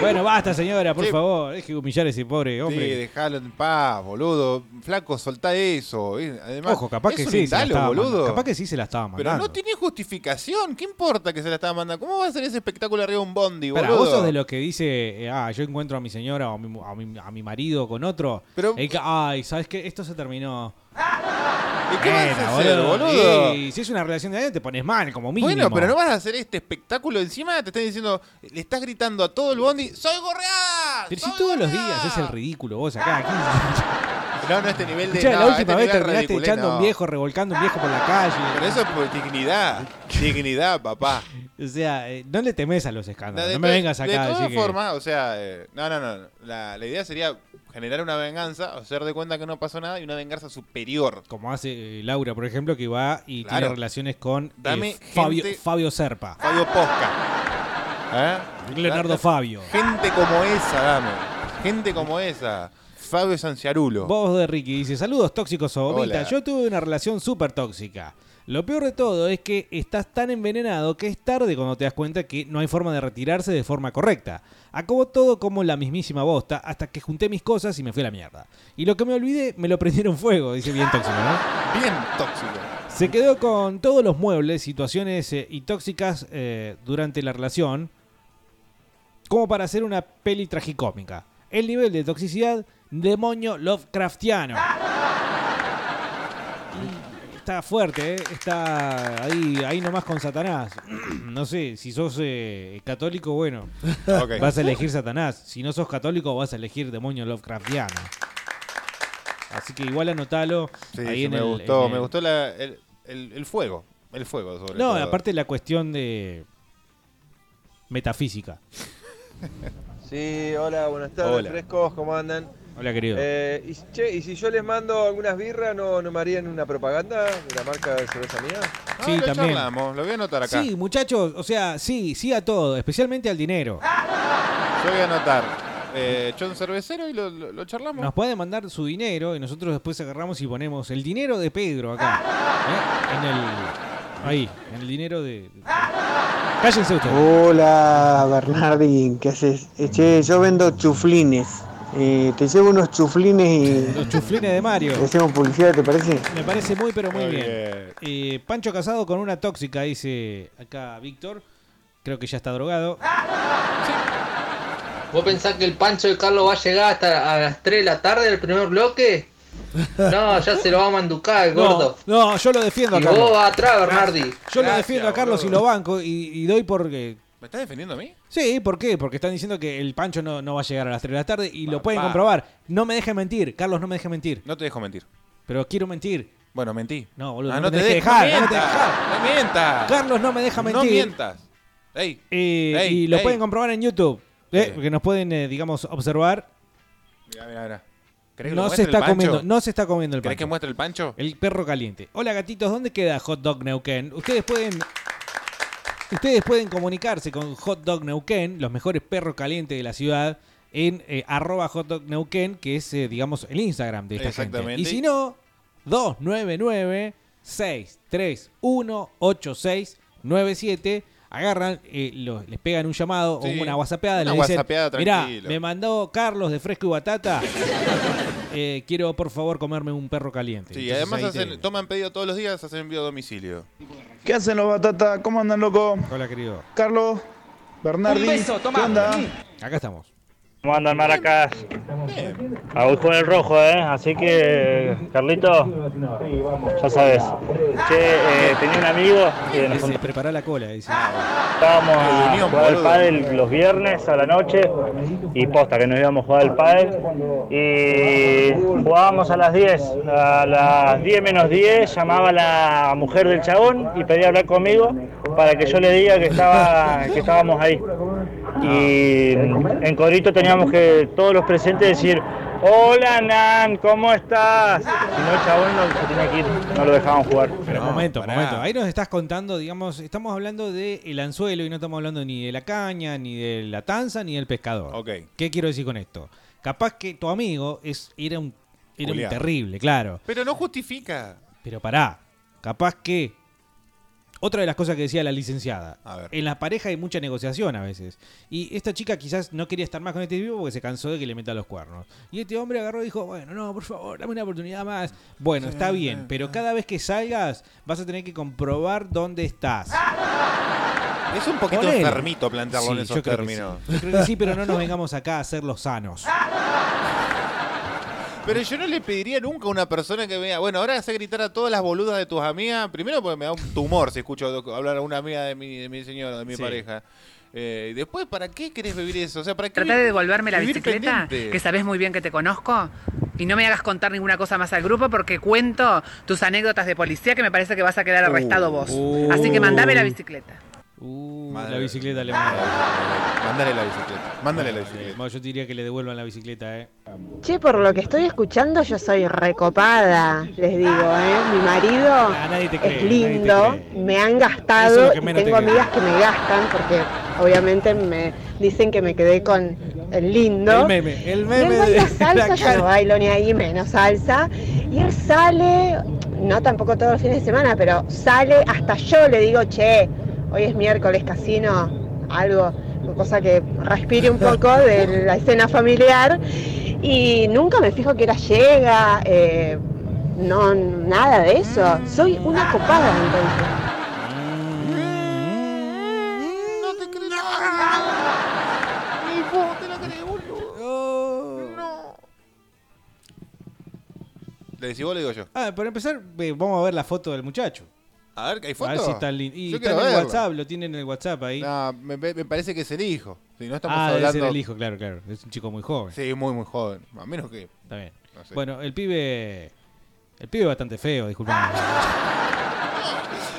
Bueno, basta señora, por Sí. favor. Deje de humillar a ese pobre Sí, hombre. dejalo en paz, boludo. Flaco, soltá eso. eh. Además, Ojo, capaz es que un sí, se la indalo, estaba boludo. Capaz que sí se la estaba Pero mandando. no tiene justificación. ¿Qué importa que se la estaba mandando? ¿Cómo va a ser ese espectáculo arriba de un bondi, Espera, boludo? vos sos de los que dice, eh, ah, yo encuentro a mi señora o a mi, mu- a mi, a mi marido con otro. Pero- y que, ay, ¿sabes qué? Esto se terminó. ¿Y qué vas a hacer, boludo? Y si es una relación de años te pones mal, como mínimo. Bueno, pero no vas a hacer este espectáculo encima. Te están diciendo, le estás gritando a todo el bondi, ¡Soy gorreada! Pero si todos los días es el ridículo, vos acá. Aquí, No, no, este nivel de. Escuchá, no, la última este vez terminaste ridiculez, echando no. un viejo, revolcando un viejo por la calle. Pero eso es por dignidad. dignidad, papá. O sea, eh, no le temes a los escándalos. no me vengas acá De a todas que... formas, o sea, eh, no, no, no. La, la idea sería generar una venganza, hacer de cuenta que no pasó nada y una venganza superior. Como hace eh, Laura, por ejemplo, que va y Claro. tiene relaciones con Dame Fabio, Fabio Serpa. Fabio Posca. Leonardo Fabio. Gente como esa, dame. Gente como esa. Fabio Sanciarulo. Vos de Ricky dice, saludos tóxicos o Hola. Yo tuve una relación súper tóxica. Lo peor de todo es que estás tan envenenado que es tarde cuando te das cuenta que no hay forma de retirarse de forma correcta. Acabó todo como la mismísima bosta hasta que junté mis cosas y me fui a la mierda. Y lo que me olvidé, me lo prendieron fuego, dice bien tóxico, ¿no? Bien tóxico. Se quedó con todos los muebles, situaciones eh, y tóxicas eh, durante la relación, como para hacer una peli tragicómica. El nivel de toxicidad, demonio Lovecraftiano. Está fuerte, ¿eh? está ahí, ahí nomás con Satanás. No sé, si sos eh, católico, bueno, vas a elegir Satanás. Si no sos católico, vas a elegir demonio Lovecraftiano. Así que igual anotalo Sí, ahí sí, en me el- gustó, en el- me gustó la- el, el- el fuego. El fuego, sobre No, todo. aparte la cuestión de metafísica. Sí, hola, buenas tardes, Hola. frescos, ¿cómo andan? Hola, querido. Eh, y, che, ¿y si yo les mando algunas birras, ¿no, no me harían una propaganda de la marca de cerveza mía? No, Sí, lo también. charlamos, lo voy a anotar acá. Sí, muchachos, o sea, sí, sí a todo, especialmente al dinero. Yo voy a anotar. Eh, Chon Cervecero y lo, lo- lo charlamos. Nos pueden mandar su dinero y nosotros después agarramos y ponemos el dinero de Pedro acá. ¿eh? En el. Ahí, en el dinero de. Cállense ustedes. Hola Bernardín, ¿qué haces? Eh, Che, yo vendo chuflines. Eh, te llevo unos chuflines y Los chuflines de Mario. le hacemos publicidad, ¿te parece? Me parece muy, pero muy Muy bien. bien. Eh, Pancho casado con una tóxica, dice acá Víctor. Creo que ya está drogado. ¿Vos pensás que el Pancho de Carlos va a llegar hasta a las 3 de la tarde del primer bloque? No, ya se lo va a manducar el No, gordo. no, yo lo defiendo a Y Carlos. vos vas atrás, Bernardi. Yo lo defiendo a Carlos boludo. y lo banco y, y doy porque. ¿Me estás defendiendo a mí? Sí, ¿por qué? Porque están diciendo que el Pancho no, no va a llegar a las 3 de la tarde y lo Papá. pueden comprobar. No me dejen mentir, Carlos, no me dejen mentir. No te dejo mentir. Pero quiero mentir. Bueno, mentí. No, boludo, Ah, no, me te dejes dejar, no te dejes dejar. no mientas. Carlos no me deja mentir. No mientas. Ey, Eh, Ey, y lo ey. pueden comprobar en YouTube. eh, Sí. Porque nos pueden, eh, digamos, observar. mira, mira, mira. ¿Querés que No se muestre está el pancho? comiendo, no se está comiendo el ¿Querés que pancho. muestre el pancho? El perro caliente. Hola gatitos, ¿dónde queda Hot Dog Neuquén? Ustedes pueden. Ustedes pueden comunicarse con Hot Dog Neuquén, los mejores perros calientes de la ciudad, en eh, arroba Hot Dog Neuquén, que es, eh, digamos, el Instagram de esta gente. Exactamente. Y si no, 299-631-8697. agarran, eh, los- les pegan un llamado Sí, o una whatsappeada, una le dicen, whatsappeada, mirá, tranquilo". me mandó Carlos de Fresco y Batata, eh, quiero por favor comerme un perro caliente. Sí, Entonces además te- hacen, toman pedido todos los días, hacen envío a domicilio. ¿Qué hacen los batatas? ¿Cómo andan, loco? Hola, querido. Carlos, Bernardi, Un beso, toma. ¿qué onda? Acá estamos. ¿Cómo andan, Maracas? Voy con el rojo, ¿eh? Así que, Carlito, ya sabes. Che, eh, tenía un amigo que nos prepara la cola, dice. juntábamos a jugar al pádel los viernes a la noche y posta que nos íbamos a jugar al pádel y jugábamos a las 10. A las 10 menos 10 llamaba la mujer del chabón y pedía hablar conmigo para que yo le diga que, estaba, que estábamos ahí. Y en Corito teníamos que todos los presentes decir, hola Nan, ¿cómo estás? Si no el chabón no, se tenía que ir, no lo dejaban jugar. Pero momento, momento. Ahí nos estás contando, digamos, estamos hablando del el anzuelo y no estamos hablando ni de la caña, ni de la tanza, ni del pescador. Ok. ¿Qué quiero decir con esto? Capaz que tu amigo es, era un, era un terrible, claro. Pero no justifica. Pero pará, capaz que... Otra de las cosas que decía la licenciada. A ver. En la pareja hay mucha negociación a veces. Y esta chica quizás no quería estar más con este tipo porque se cansó de que le meta los cuernos. Y este hombre agarró y dijo, bueno, no, por favor, dame una oportunidad más. Bueno, está bien, pero cada vez que salgas vas a tener que comprobar dónde estás. Es un poquito enfermito plantearlo en esos yo términos. sí. Yo creo que sí, pero no nos vengamos acá a hacer los sanos. Pero yo no le pediría nunca a una persona que vea, bueno, ahora hace gritar a todas las boludas de tus amigas. Primero porque me da un tumor si escucho hablar a una amiga de mi, de mi señora, de mi Sí. pareja. Eh, y después, ¿para qué querés vivir eso? O sea, ¿para qué Trata de devolverme la bicicleta, pendiente? que sabes muy bien que te conozco. Y no me hagas contar ninguna cosa más al grupo porque cuento tus anécdotas de policía que me parece que vas a quedar arrestado vos. Uh. Así que mandame la bicicleta. La bicicleta le manda. Mándale la bicicleta. Mándale la bicicleta. Bueno, yo te diría que le devuelvan la bicicleta, ¿eh? Che, por lo que estoy escuchando, yo soy recopada, les digo, ¿eh? Mi marido nadie te es lindo, nadie te me han es gastado y tengo amigas que me gastan porque obviamente me dicen que me quedé con el lindo. El meme, el Y meme de baila salsa, la yo no bailo ni ahí menos salsa. Y él sale, no tampoco todos los fines de semana, pero sale, hasta yo le digo, che, hoy es miércoles casino, algo, cosa que respire un poco de la escena familiar. Y nunca me fijo que hora llega, eh, no, nada de eso. Soy una copada entonces. No te crees nada. Ni vos te la crees, boludo. No. ¿Le decís vos o le digo yo? Ah, para empezar, ve, vamos a ver la foto del muchacho. A ver, ¿hay A foto? ver si está lindo. Y Yo está quiero en el. WhatsApp, lo tienen en el WhatsApp ahí. No, me, me- parece que es el hijo. Si no estamos ah, debe hablando. ser el hijo, claro, claro. Es un chico muy joven. Sí, muy, muy joven. A menos que. Está bien. No sé. Bueno, el pibe. El pibe es bastante feo, disculpame.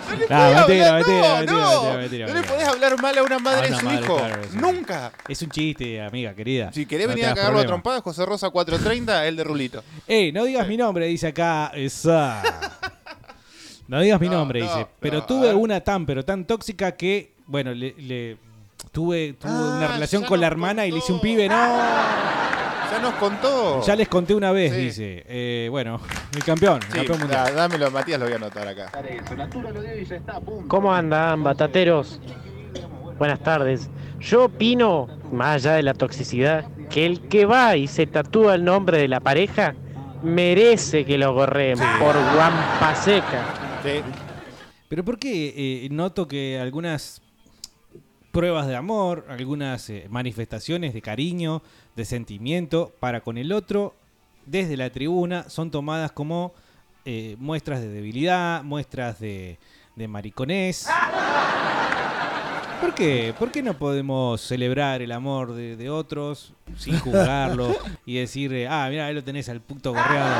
No le Ah, podés mentira, hablar, mentira, no, mentira, no. mentira, mentira, No le mentira. podés hablar mal a una madre A de una su madre, hijo. claro, sí. Nunca. Es un chiste, amiga querida. Si querés No venir a cagarlo a problema. trompada, José Rosa 430, el de Rulito. Ey, no digas mi nombre, dice acá. Esa. No digas mi nombre, no, dice. Pero no, tuve una tan, pero tan tóxica que, bueno, le, le- tuve, tuve Ah, una relación con la hermana y le hice un pibe, no. Ya nos contó. Ya les conté una vez, Sí. dice. Eh, bueno, el campeón, el Sí, campeón mundial. da- dámelo, Matías, lo voy a anotar acá. ¿Cómo andan, batateros? Buenas tardes. Yo opino, más allá de la toxicidad, que el que va y se tatúa el nombre de la pareja merece que lo gorreen por guampa seca. Pero ¿por qué eh, noto que algunas pruebas de amor, algunas eh, manifestaciones de cariño, de sentimiento para con el otro, desde la tribuna, son tomadas como eh, muestras de debilidad, muestras de, de mariconés? ¿Por qué? ¿Por qué no podemos celebrar el amor de, de otros sin juzgarlo y decir, eh, ah, mira, ahí lo tenés al puto gorreado?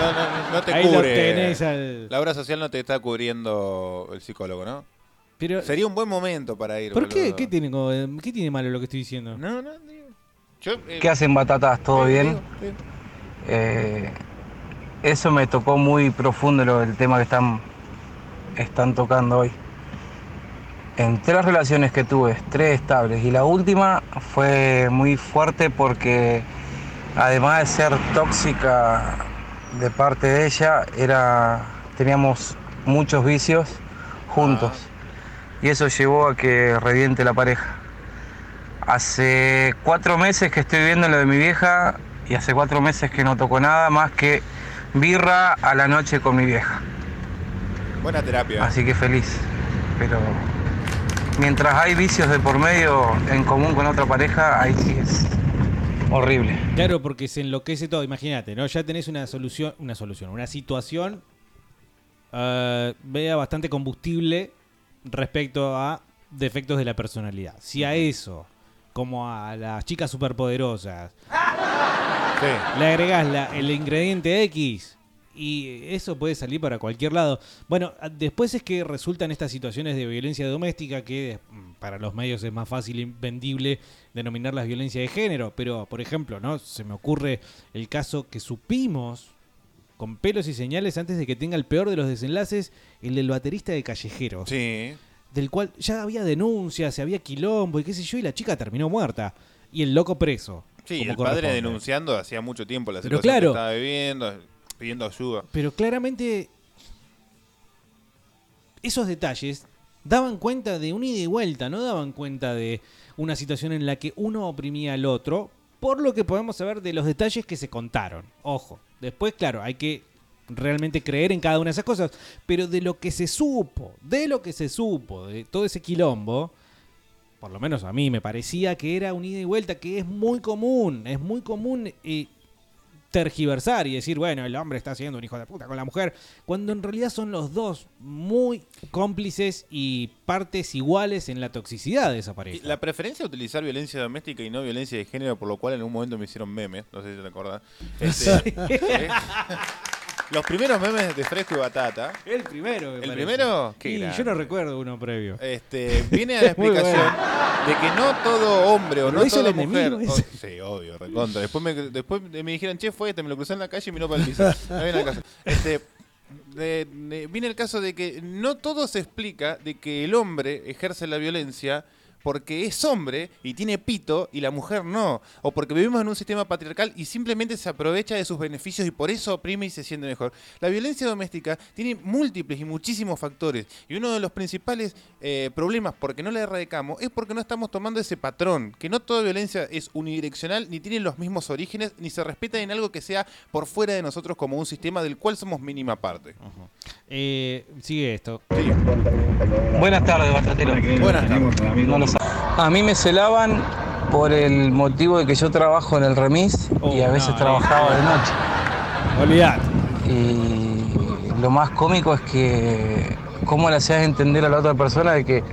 No, no, no, te Ahí lo cubre. tenés al- La obra social no te está cubriendo el psicólogo, ¿no? Pero, Sería un buen momento para ir. ¿Por qué? boludo. ¿Qué tiene, como- ¿Qué tiene malo lo que estoy diciendo? No, no, Yo, eh, ¿Qué hacen batatas? ¿Todo eh, bien? digo, eh, Eh, eso me tocó muy profundo lo del tema que están, están tocando hoy. En tres relaciones que tuve, tres estables, y la última fue muy fuerte porque además de ser tóxica de parte de ella, era, teníamos muchos vicios juntos. y eso llevó a que reviente la pareja. Hace cuatro meses que estoy viendo lo de mi vieja y hace cuatro meses que no toco nada más que birra a la noche con mi vieja. Buena terapia. Así que feliz. Pero mientras hay vicios de por medio en común con otra pareja, ahí sí es horrible. Claro, porque se enloquece todo. Imagínate, ¿no? Ya tenés una solución, una solución, una situación eh, vea bastante combustible respecto a defectos de la personalidad. Si a eso, como a las chicas superpoderosas, le agregás la- el ingrediente X y eso puede salir para cualquier lado. Bueno, a- después es que resultan estas situaciones de violencia doméstica que mm, para los medios es más fácil y vendible denominarlas violencia de género, pero por ejemplo, ¿no? Se me ocurre el caso que supimos con pelos y señales antes de que tenga el peor de los desenlaces, el del baterista de Callejeros. Sí. Del cual ya había denuncias, había quilombo y qué sé yo, y la chica terminó muerta. Y el loco preso. Sí, el padre denunciando hacía mucho tiempo la Pero situación claro. que estaba viviendo, pidiendo ayuda. Pero claramente esos detalles daban cuenta de un ida y vuelta, no daban cuenta de una situación en la que uno oprimía al otro, por lo que podemos saber de los detalles que se contaron. Ojo, después, claro, hay que realmente creer en cada una de esas cosas, pero de lo que se supo, de lo que se supo, de todo ese quilombo, por lo menos a mí me parecía que era un ida y vuelta, que es muy común, es muy común eh, tergiversar y decir, bueno, el hombre está siendo un hijo de puta con la mujer, cuando en realidad son los dos muy cómplices y partes iguales en la toxicidad de esa pareja. La preferencia de utilizar violencia doméstica y no violencia de género, por lo cual en un momento me hicieron memes, no sé si te acordás. Este, eh, los primeros memes de Fresco y Batata. El primero, me ¿El parece. primero? Qué Y grande. yo no recuerdo uno previo. Este, viene a la explicación. De que no todo hombre o ¿Lo no hizo toda el mujer. enemigo ese? sí, obvio, recontra. Después me, después me dijeron, che, fue este, me lo crucé en la calle y miró para el piso. Este, de- de- viene el caso de que no todo se explica de que el hombre ejerce la violencia porque es hombre y tiene pito y la mujer no. O porque vivimos en un sistema patriarcal y simplemente se aprovecha de sus beneficios y por eso oprime y se siente mejor. La violencia doméstica tiene múltiples y muchísimos factores. Y uno de los principales eh, problemas porque no la erradicamos es porque no estamos tomando ese patrón. Que no toda violencia es unidireccional, ni tiene los mismos orígenes, ni se respeta en algo que sea por fuera de nosotros como un sistema del cual somos mínima parte. Eh, sigue esto. Buenas tardes, Batatero. Buenas tardes. No lo sab- A mí me celaban por el motivo de que yo trabajo en el remis y a veces trabajaba de noche. Olvidate. Y lo más cómico es que cómo le hacías entender a la otra persona de que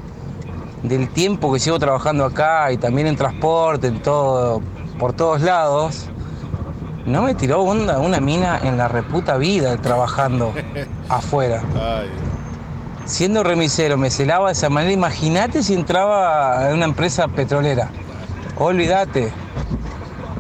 del tiempo que llevo trabajando acá y también en transporte, en todo, por todos lados, no me tiró onda una mina en la reputa vida trabajando afuera. Ay. Siendo remisero, me celaba de esa manera. Imagínate si entraba en una empresa petrolera. Olvídate.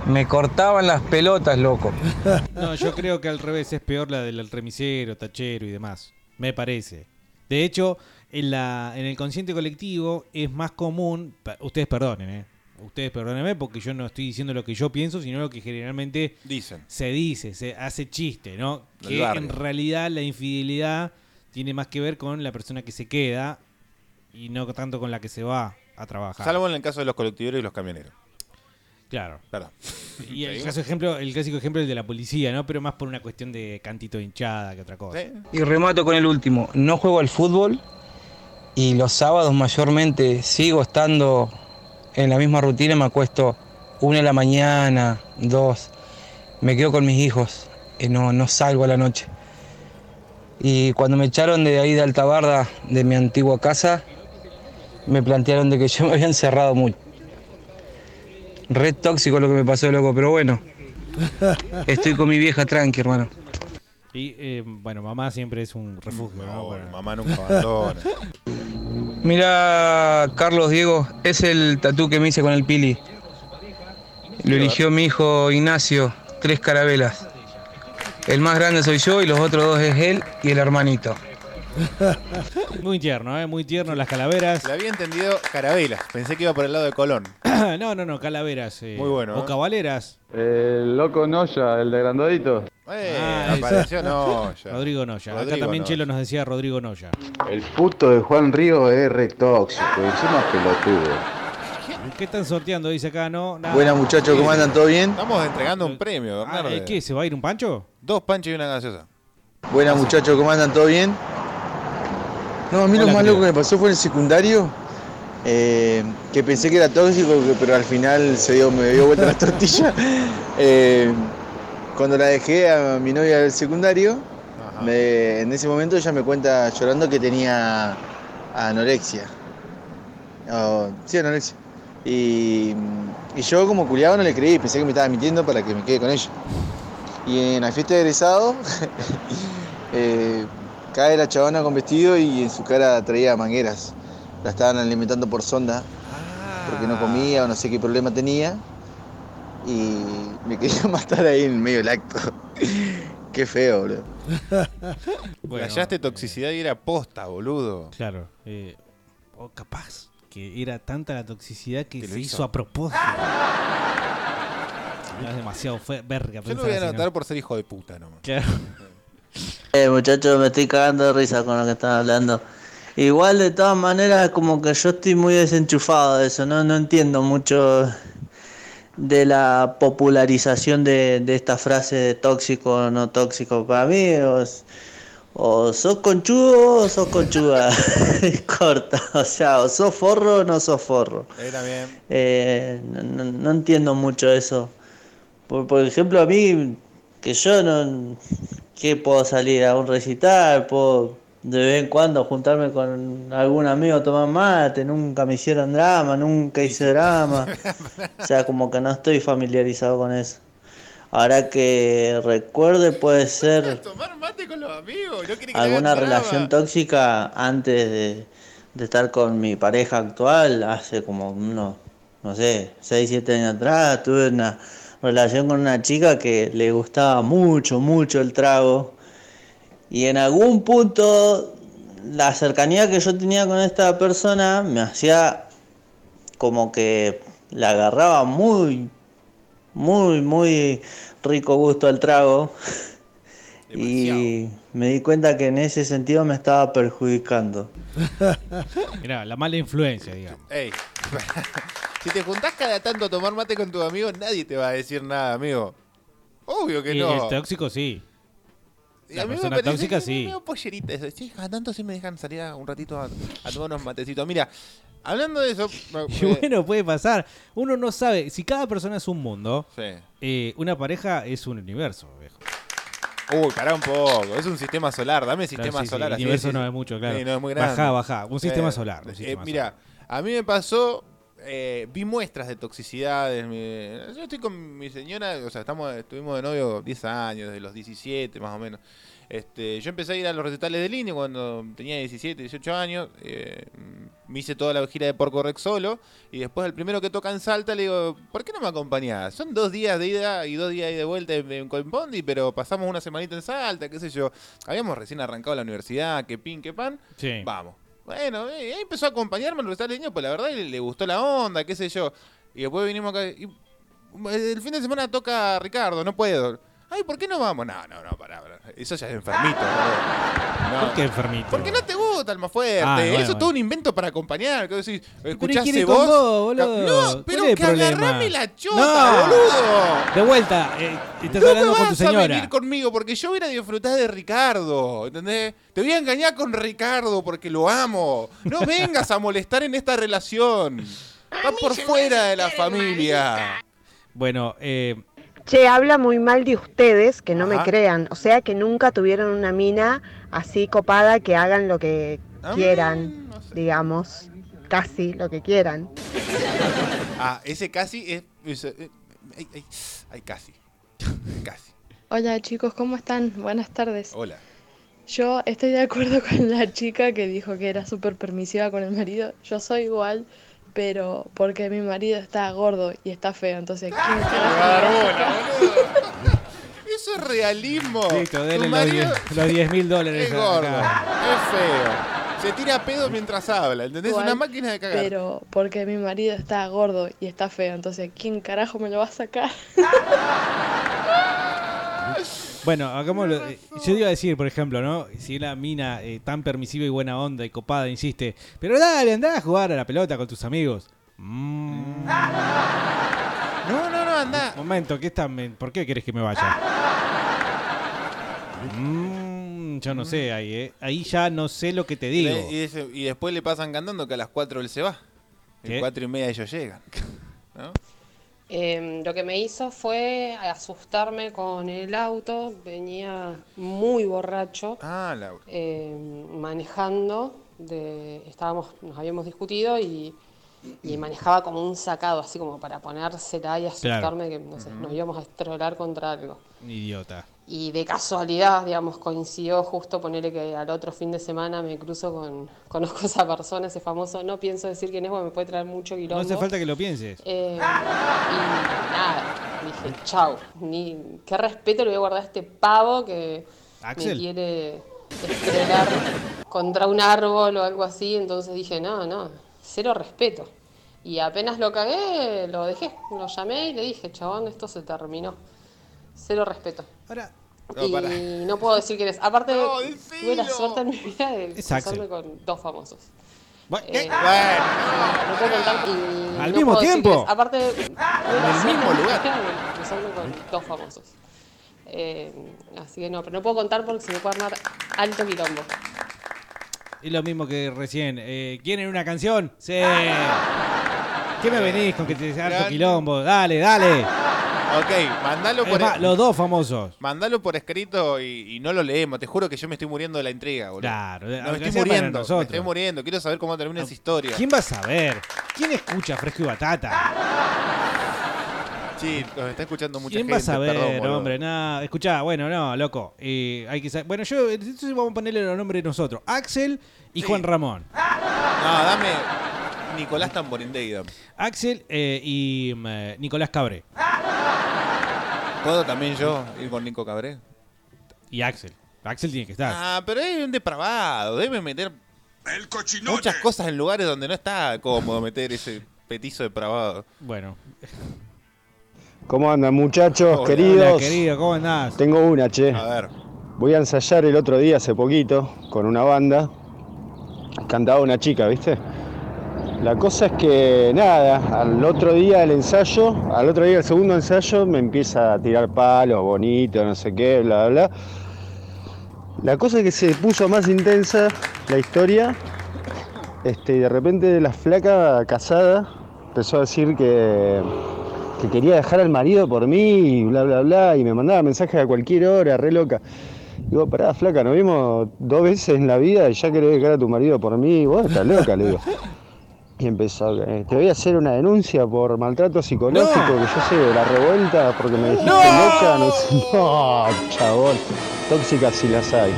Me cortaban las pelotas, loco. No, yo creo que al revés es peor la del remisero, tachero y demás. Me parece. De hecho, en, la, en el consciente colectivo es más común. Ustedes perdonen, ¿eh? Ustedes perdónenme porque yo no estoy diciendo lo que yo pienso, sino lo que generalmente Dicen. se dice, se hace chiste, ¿no? Del Que barrio. en realidad la infidelidad tiene más que ver con la persona que se queda y no tanto con la que se va a trabajar. Salvo en el caso de los colectiveros y los camioneros. Claro. Perdón. Y el caso ejemplo, el clásico ejemplo es el de la policía, ¿no? Pero más por una cuestión de cantito de hinchada que otra cosa. Y remato con el último. No juego al fútbol y los sábados mayormente sigo estando en la misma rutina. Me acuesto una de la mañana, dos. Me quedo con mis hijos. y no, no salgo a la noche. Y cuando me echaron de ahí de Altabarda, de mi antigua casa, me plantearon de que yo me había encerrado mucho. Red tóxico lo que me pasó, loco, pero bueno. Estoy con mi vieja tranqui, hermano. Y eh, bueno, mamá siempre es un refugio, Mamá nunca abandona. Mira, Carlos Diego, es el tatú que me hice con el Pili. Lo eligió mi hijo Ignacio, tres carabelas. El más grande soy yo y los otros dos es él y el hermanito. Muy tierno, ¿eh? Muy tierno las calaveras. Le había entendido carabelas. Pensé que iba por el lado de Colón. no, no, no, calaveras. eh, Muy bueno, O ¿eh? cabaleras. El loco Noya, el de Grandadito. Eh, Ah, apareció. Noya. Rodrigo Noya. Acá Rodrigo también Noya. Chelo nos decía Rodrigo Noya. El puto de Juan Río es re tóxico, encima pelotudo. ¿Qué están sorteando? Dice acá, ¿no? Nada. Buenas muchachos, ¿cómo andan? ¿Todo bien? Estamos entregando un premio, Ah, Bernardo. ¿eh, ¿Qué? ¿Se va a ir un pancho? Dos panchos y una gaseosa. Buenas muchachos, ¿cómo andan? ¿Todo bien? No, a mí lo más loco que me pasó fue en el secundario, eh, que pensé que era tóxico, pero al final se dio, me dio vuelta la tortilla. Eh, cuando la dejé a mi novia del secundario, me- en ese momento ella me cuenta llorando que tenía anorexia. Oh, sí, anorexia. Y, y yo como culiado no le creí, pensé que me estaba mintiendo para que me quede con ella. Y en la fiesta de egresado, eh, cae la chabona con vestido y en su cara traía mangueras. La estaban alimentando por sonda, porque no comía o no sé qué problema tenía. Y me quería matar ahí en medio del acto. qué feo, boludo. Bueno, Hallaste toxicidad y era posta, boludo. Claro. eh, o capaz que era tanta la toxicidad que, Que lo se hizo. hizo a propósito. No es demasiado fe- verga. Yo lo voy a anotar por ser hijo de puta nomás. Claro. Eh, muchachos, me estoy cagando de risa con lo que están hablando. Igual, de todas maneras, como que yo estoy muy desenchufado de eso, ¿no? No entiendo mucho de la popularización de, de esta frase de tóxico o no tóxico. Para mí, o, o sos conchudo o sos conchuda. Corta, o sea, o sos forro o no sos forro. Era bien. Eh, no, no- no entiendo mucho eso. Por, por ejemplo, a mí, que yo no... ¿Qué puedo salir a un recital? Puedo de vez en cuando juntarme con algún amigo a tomar mate, nunca me hicieron drama, nunca hice drama. O sea, como que no estoy familiarizado con eso. Ahora que recuerde puede ser Tomar mate con los amigos. No que alguna relación tóxica antes de, de estar con mi pareja actual, hace como unos, no sé, 6, 7 años atrás, tuve una relación con una chica que le gustaba mucho, mucho el trago. Y en algún punto la cercanía que yo tenía con esta persona me hacía como que la agarraba muy, muy, muy rico gusto al trago. Y me di cuenta que en ese sentido me estaba perjudicando. Mirá, la mala influencia, digamos. Ey, si te juntás cada tanto a tomar mate con tus amigos, nadie te va a decir nada, amigo. Obvio que Y no. el tóxico sí. La a mí me persona parece tóxica sí. medio pollerita eso. Sí, tanto sí me dejan salir a- un ratito a, a tomar unos matecitos. Mira, hablando de eso... Y bueno, puede pasar. Uno no sabe. Si cada persona es un mundo, Sí. eh, una pareja es un universo, viejo. Uy, pará un poco. Es un sistema solar. Dame sistema Claro, sí, sí, solar. el así, universo sí, no sí. es mucho, claro. Sí, no es muy grande. Bajá, bajá. Un sistema Eh, solar, un eh, sistema mira, a mí me pasó... eh, vi muestras de toxicidades. mi- yo estoy con mi señora, o sea, estamos, estuvimos de novio 10 años, desde los 17 más o menos. Este, yo empecé a ir a los recitales de línea cuando tenía 17, 18 años. eh, me hice toda la gira de Porco Rex solo. Y después, el primero que toca en Salta, le digo, ¿por qué no me acompañás? Son dos días de ida y dos días de vuelta en, en Bondi, pero pasamos una semanita en Salta, qué sé yo. Habíamos recién arrancado la universidad, que pin, que pan. Sí. Vamos. Bueno, eh, empezó a acompañarme en de línea, pues la verdad le, gustó la onda, qué sé yo. Y después vinimos acá. y, el fin de semana toca Ricardo, no puedo. Ay, ¿por qué no vamos? No, no, no, pará, pará. Eso ya es enfermito. boludo. No. ¿Por qué enfermito? Porque no te gusta el más fuerte. Ah, bueno, Eso es bueno. todo un invento para acompañar. Que decís, ir vos. con vos, boludo. No, pero ¿Cuál es que problema? agarrame la chota, No. boludo. De vuelta, eh, estás no hablando me con vas tu a señora. venir conmigo porque yo voy a disfrutar de Ricardo, ¿entendés? Te voy a engañar con Ricardo porque lo amo. No vengas a molestar en esta relación. Está por fuera de la familia. Bueno, eh, Che, habla muy mal de ustedes, que no me crean. O sea, que nunca tuvieron una mina así copada que hagan lo que Ah, quieran, digamos. Casi lo que quieran. Ah, ese casi es. es- eh, ay, ay, ay, casi. Casi. Hola chicos, ¿cómo están? Buenas tardes. Hola. Yo estoy de acuerdo con la chica que dijo que era súper permisiva con el marido. Yo soy igual, pero porque mi marido está gordo y está feo, entonces ¿quién carajo me va a sacar? Eso es realismo. listo, denle los marido 10 los 10 mil dólares. es acá. gordo, es feo. Se tira pedo mientras habla, ¿entendés? Igual, Una máquina de cagar. Pero porque mi marido está gordo y está feo, entonces ¿quién carajo me lo va a sacar? Bueno, hagámoslo. eh, Yo iba a decir, por ejemplo, ¿no? Si la mina eh, tan permisiva y buena onda y copada insiste, pero dale, andá a jugar a la pelota con tus amigos. Mm, No, no, no, anda. momento, ¿qué están? me- ¿por qué querés que me vaya? Mm, yo no sé, ahí, eh. ahí ya no sé lo que te digo. Y, ese- y después le pasan cantando que a las 4 él se va. ¿Qué? A 4 y media ellos llegan. ¿No? Eh, lo que me hizo fue asustarme con el auto, venía muy borracho, Ah, Laura. eh, manejando, de, estábamos, nos habíamos discutido y, y manejaba como un sacado, así como para ponérsela y asustarme que no sé, nos íbamos a estrolar contra algo. Idiota. Y de casualidad, digamos, coincidió justo ponerle que al otro fin de semana me cruzo con, conozco a esa persona, ese famoso, no pienso decir quién es porque me puede traer mucho No quilombo. hace falta que lo pienses. Eh, y nada, dije, chau, ni qué respeto le voy a guardar a este pavo que me quiere estrenar contra un árbol o algo así, entonces dije, no, no, cero respeto. Y apenas lo cagué, lo dejé, lo llamé y le dije, chabón, esto se terminó. Cero respeto. Ahora, No, y no puedo decir quién es. Aparte, tuve la suerte en mi vida de Axel. con dos famosos. Bueno, Eh, Bueno, no puedo contar y Al no mismo tiempo. Aparte, la el mismo en mi lugar. de cruzarme con dos famosos. Eh, así que no, pero no puedo contar porque se me puede armar alto quilombo. Es lo mismo que recién. Eh, ¿Quieren una canción? Sí. ¿Qué me venís con que te harto Gran- quilombo? Dale, dale. Ok, mandalo Es por, más, los dos famosos. mandalo por escrito y, y no lo leemos. Te juro que yo me estoy muriendo de la intriga, boludo. Claro, No, me estoy muriendo. Me estoy muriendo. Quiero saber cómo termina esa historia. ¿Quién va a saber? ¿Quién escucha Fresco y Batata? Sí, los está escuchando mucha ¿Quién gente. va a saber, perdón, hombre? Nada, escuchá, bueno, no, loco. eh, hay que sa- Bueno, yo entonces vamos a ponerle los nombres nosotros. Axel y Juan Ramón. No, dame Nicolás Tamborindey. dame. Axel eh, y mm, eh, Nicolás Cabré. ¿Puedo también yo ir con Nico Cabré? Y Axel. Axel tiene que estar. Ah, pero es un depravado. Debe meter muchas cosas en lugares donde no está cómodo meter ese petizo depravado. Bueno. ¿Cómo andan muchachos, Hola, queridos? Hola, querido, ¿cómo andás? Tengo una, che. A ver. Voy a ensayar el otro día, hace poquito, con una banda. Cantaba una chica, ¿viste? La cosa es que, nada, al otro día del ensayo, al otro día del segundo ensayo, me empieza a tirar palos, bonito, no sé qué, bla, bla, bla. La cosa es que se puso más intensa la historia. Este, y de repente la flaca casada empezó a decir que, que quería dejar al marido por mí y bla bla bla y me mandaba mensajes a cualquier hora, re loca. Digo, pará, flaca, nos vimos dos veces en la vida y ya querés dejar a tu marido por mí, vos estás loca, le digo. Y empezó, eh, te voy a hacer una denuncia por maltrato psicológico, que yo sé de la revuelta, porque me dijiste loca, no sé. No, chabón, tóxicas si las hay.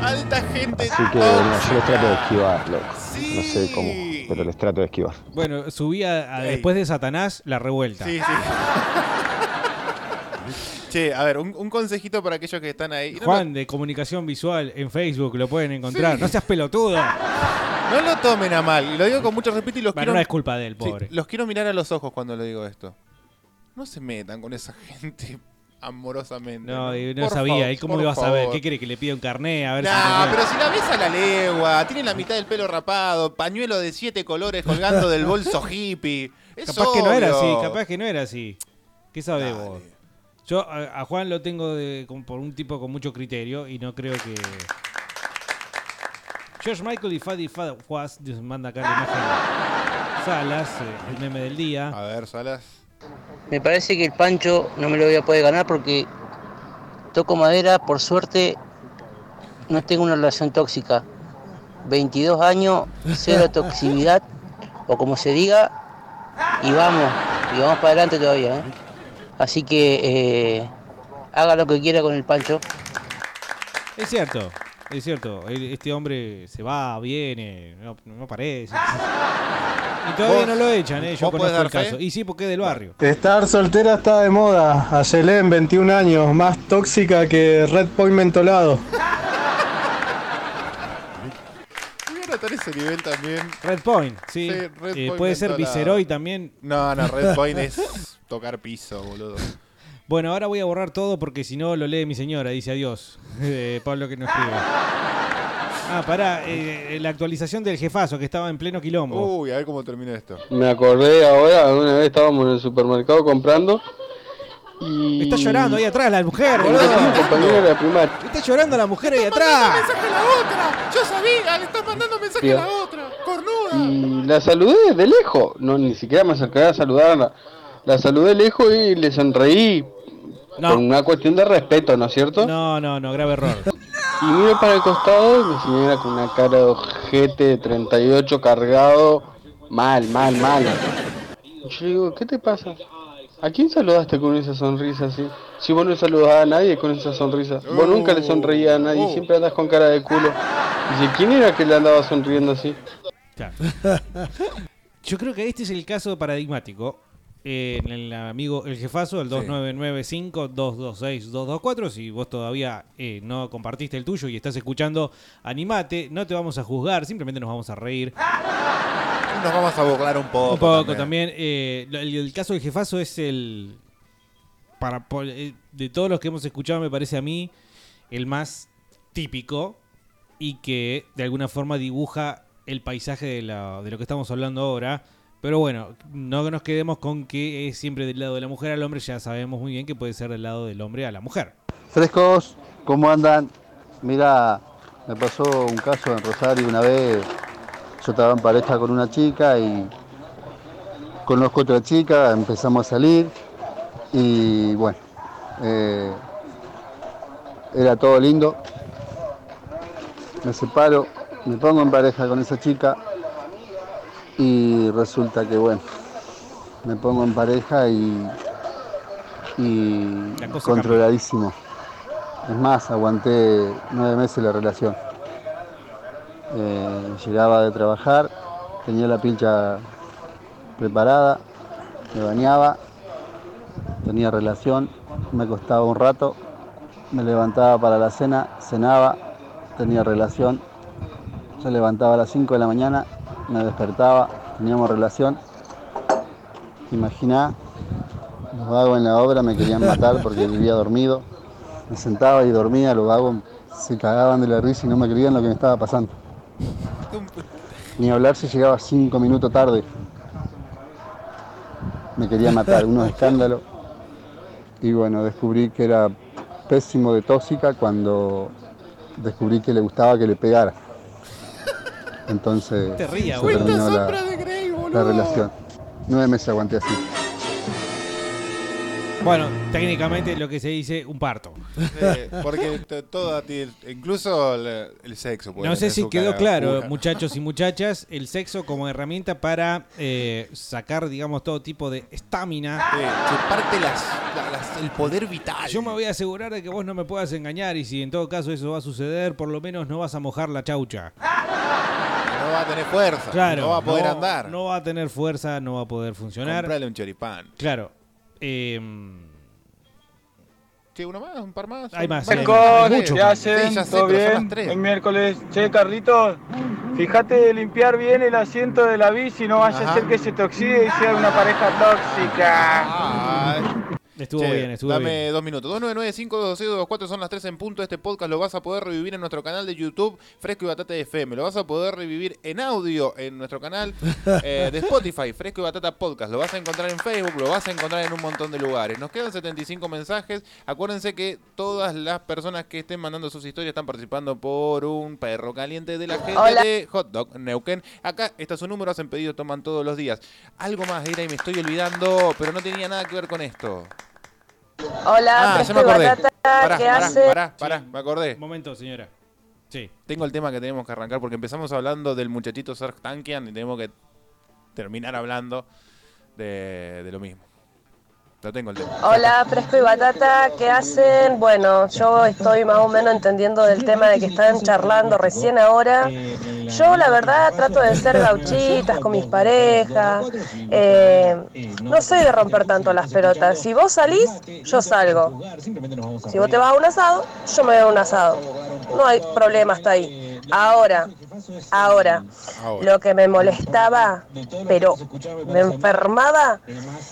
Alta gente. Así que no, yo les trato de esquivar, loco. No sé cómo, pero les trato de esquivar. Bueno, subí a, después de Satanás la revuelta. Sí, sí. che, a ver, un, un consejito para aquellos que están ahí. No Juan de Comunicación Visual en Facebook lo pueden encontrar. No seas pelotudo. lo, no lo tomen a mal. Y lo digo con mucho respeto y los Bueno, quiero. no es culpa de él, Sí, pobre. los quiero mirar a los ojos cuando le digo esto. No se metan con esa gente amorosamente. No, y no Por sabía. favor, ¿Y cómo por le vas a favor. ¿Qué quiere que le pida un carné? A ver si Nah, pero si la ves a la legua, tiene la mitad del pelo rapado, pañuelo de siete colores colgando del bolso hippie. Es Capaz que no era obvio. así, capaz que no era así. ¿Qué sabés vos? Yo a, a Juan lo tengo de, con- por un tipo con mucho criterio y no creo que. George Michael y Fadi Fad Was nos manda acá la imagen. Salas, eh, el meme del día. A ver, Salas. Me parece que el Pancho no me lo voy a poder ganar porque toco madera, por suerte no tengo una relación tóxica. 22 años, cero toxicidad, o como se diga, y vamos, y vamos para adelante todavía. ¿eh? Así que eh, haga lo que quiera con el Pancho. Es cierto, es cierto. Este hombre se va, viene, no, no parece. Y todavía ¿Vos- no lo echan, ¿eh? Yo conozco el caso. Y sí, porque es del barrio. Estar soltera está de moda. Ayelén, 21 años, más tóxica que Red Point mentolado. A anotar ese nivel también. Red Point, sí. Sí, Red Eh, Point puede ser. Viceroy también. No, no, Red Point es tocar piso, boludo. Bueno, ahora voy a borrar todo porque si no lo lee mi señora, dice adiós. Eh, Pablo que no escribe. Ah, pará, eh, la actualización del jefazo que estaba en pleno quilombo. Uy, a ver cómo termina esto. Me acordé ahora, una vez estábamos en el supermercado comprando y... Está llorando ahí atrás la mujer, boludo. Está llorando la mujer ahí atrás. mensaje a la otra! ¡Yo sabía! ¡Le estás mandando mensaje a la otra! ¡Cornuda! Y la saludé de lejos, no ni siquiera me acerqué a saludarla. La saludé de lejos y le sonreí No. por una cuestión de respeto, ¿no es cierto? No, no, no, grave error. Y miro para el costado y mi señora con una cara de ojete de 38 cargado, mal, mal, mal. Yo digo, ¿qué te pasa? ¿A quién saludaste con esa sonrisa así? Si vos no saludabas a nadie con esa sonrisa. Vos nunca le sonreías a nadie, siempre andas con cara de culo. Dice, ¿quién era que le andaba sonriendo así? Yo creo que este es el caso paradigmático. Eh, en el amigo, el jefazo, el 2995-226-224. Si vos todavía eh, no compartiste el tuyo y estás escuchando, animate, no te vamos a juzgar, simplemente nos vamos a reír. Nos vamos a burlar un poco. Un poco también. también. eh, el, el caso del jefazo es el. Para, eh, de todos los que hemos escuchado, me parece a mí el más típico y que de alguna forma dibuja el paisaje de, la- de lo que estamos hablando ahora. Pero bueno, no nos quedemos con que es siempre del lado de la mujer al hombre, ya sabemos muy bien que puede ser del lado del hombre a la mujer. Frescos, ¿cómo andan? Mira, me pasó un caso en Rosario una vez. Yo estaba en pareja con una chica y conozco otra chica, empezamos a salir y bueno, eh, era todo lindo. Me separo, me pongo en pareja con esa chica y resulta que bueno, me pongo en pareja y, controladísimo. Es más, aguanté nueve meses la relación. Eh, llegaba de trabajar, tenía la pincha preparada, me bañaba, tenía relación, me acostaba un rato, me levantaba para la cena, cenaba, tenía relación, se levantaba a las 5 de la mañana, me despertaba, teníamos relación. Imaginá, los vagos en la obra me querían matar porque vivía dormido. Me sentaba y dormía, los vagos se cagaban de la risa y no me creían lo que me estaba pasando. Ni hablar si llegaba cinco minutos tarde. Me quería matar, unos escándalos. Y bueno, descubrí que era pésimo de tóxica cuando descubrí que le gustaba que le pegara. Entonces Te se boludo. terminó la, sombra de Grey, la boludo. relación. Nueve meses aguanté así. Bueno, técnicamente lo que se dice un parto. Eh, porque t- todo a ti, incluso el, el sexo. puede No sé tener si su quedó cara claro, oscura. muchachos y muchachas, el sexo como herramienta para eh, sacar, digamos, todo tipo de estamina. las, la- las- el poder vital. Yo me voy a asegurar de que vos no me puedas engañar y si en todo caso eso va a suceder, por lo menos no vas a mojar la chaucha. No va a tener fuerza. Claro. No va a poder no- andar. No va a tener fuerza, no va a poder funcionar. Comprale un choripán. Claro. em, Che, uno más, un par más. Hay más, Chicos, hay mucho. ¿qué hacen? Sí, ya sé, ¿Todo bien? Buen miércoles. Che, Carlitos, fíjate de limpiar bien el asiento de la bici, no vaya a ser que se te oxide y sea una pareja tóxica. Ay. Estuvo Che, bien, estuvo dame bien. dos minutos. 299-526-224 son las 3 en punto. Este podcast lo vas a poder revivir en nuestro canal de YouTube, Fresco y Batata FM. Lo vas a poder revivir en audio en nuestro canal eh, de Spotify, Fresco y Batata Podcast. Lo vas a encontrar en Facebook, lo vas a encontrar en un montón de lugares. Nos quedan 75 mensajes. Acuérdense que todas las personas que estén mandando sus historias están participando por un perro caliente de la gente Hola. de Hot Dog Neuquén. Acá está su número, hacen pedido, toman todos los días. Algo más era y me estoy olvidando, pero no tenía nada que ver con esto. Hola, Ah, ya me acordé. Batata, Pará, ¿qué pará, hace? pará, pará, me acordé. Un momento, señora. Sí. Tengo el tema que tenemos que arrancar porque empezamos hablando del muchachito Serge Tankian y tenemos que terminar hablando de, de lo mismo. Hola, Fresco y Batata, ¿qué hacen? Bueno, yo estoy más o menos entendiendo del tema de que están charlando recién ahora. Yo la verdad trato de ser gauchitas con mis parejas. eh, no soy de romper tanto las pelotas. Si vos salís, yo salgo. Si vos te vas a un asado, yo me voy a un asado. No hay problema hasta ahí. Ahora, ahora, lo que me molestaba, pero me enfermaba,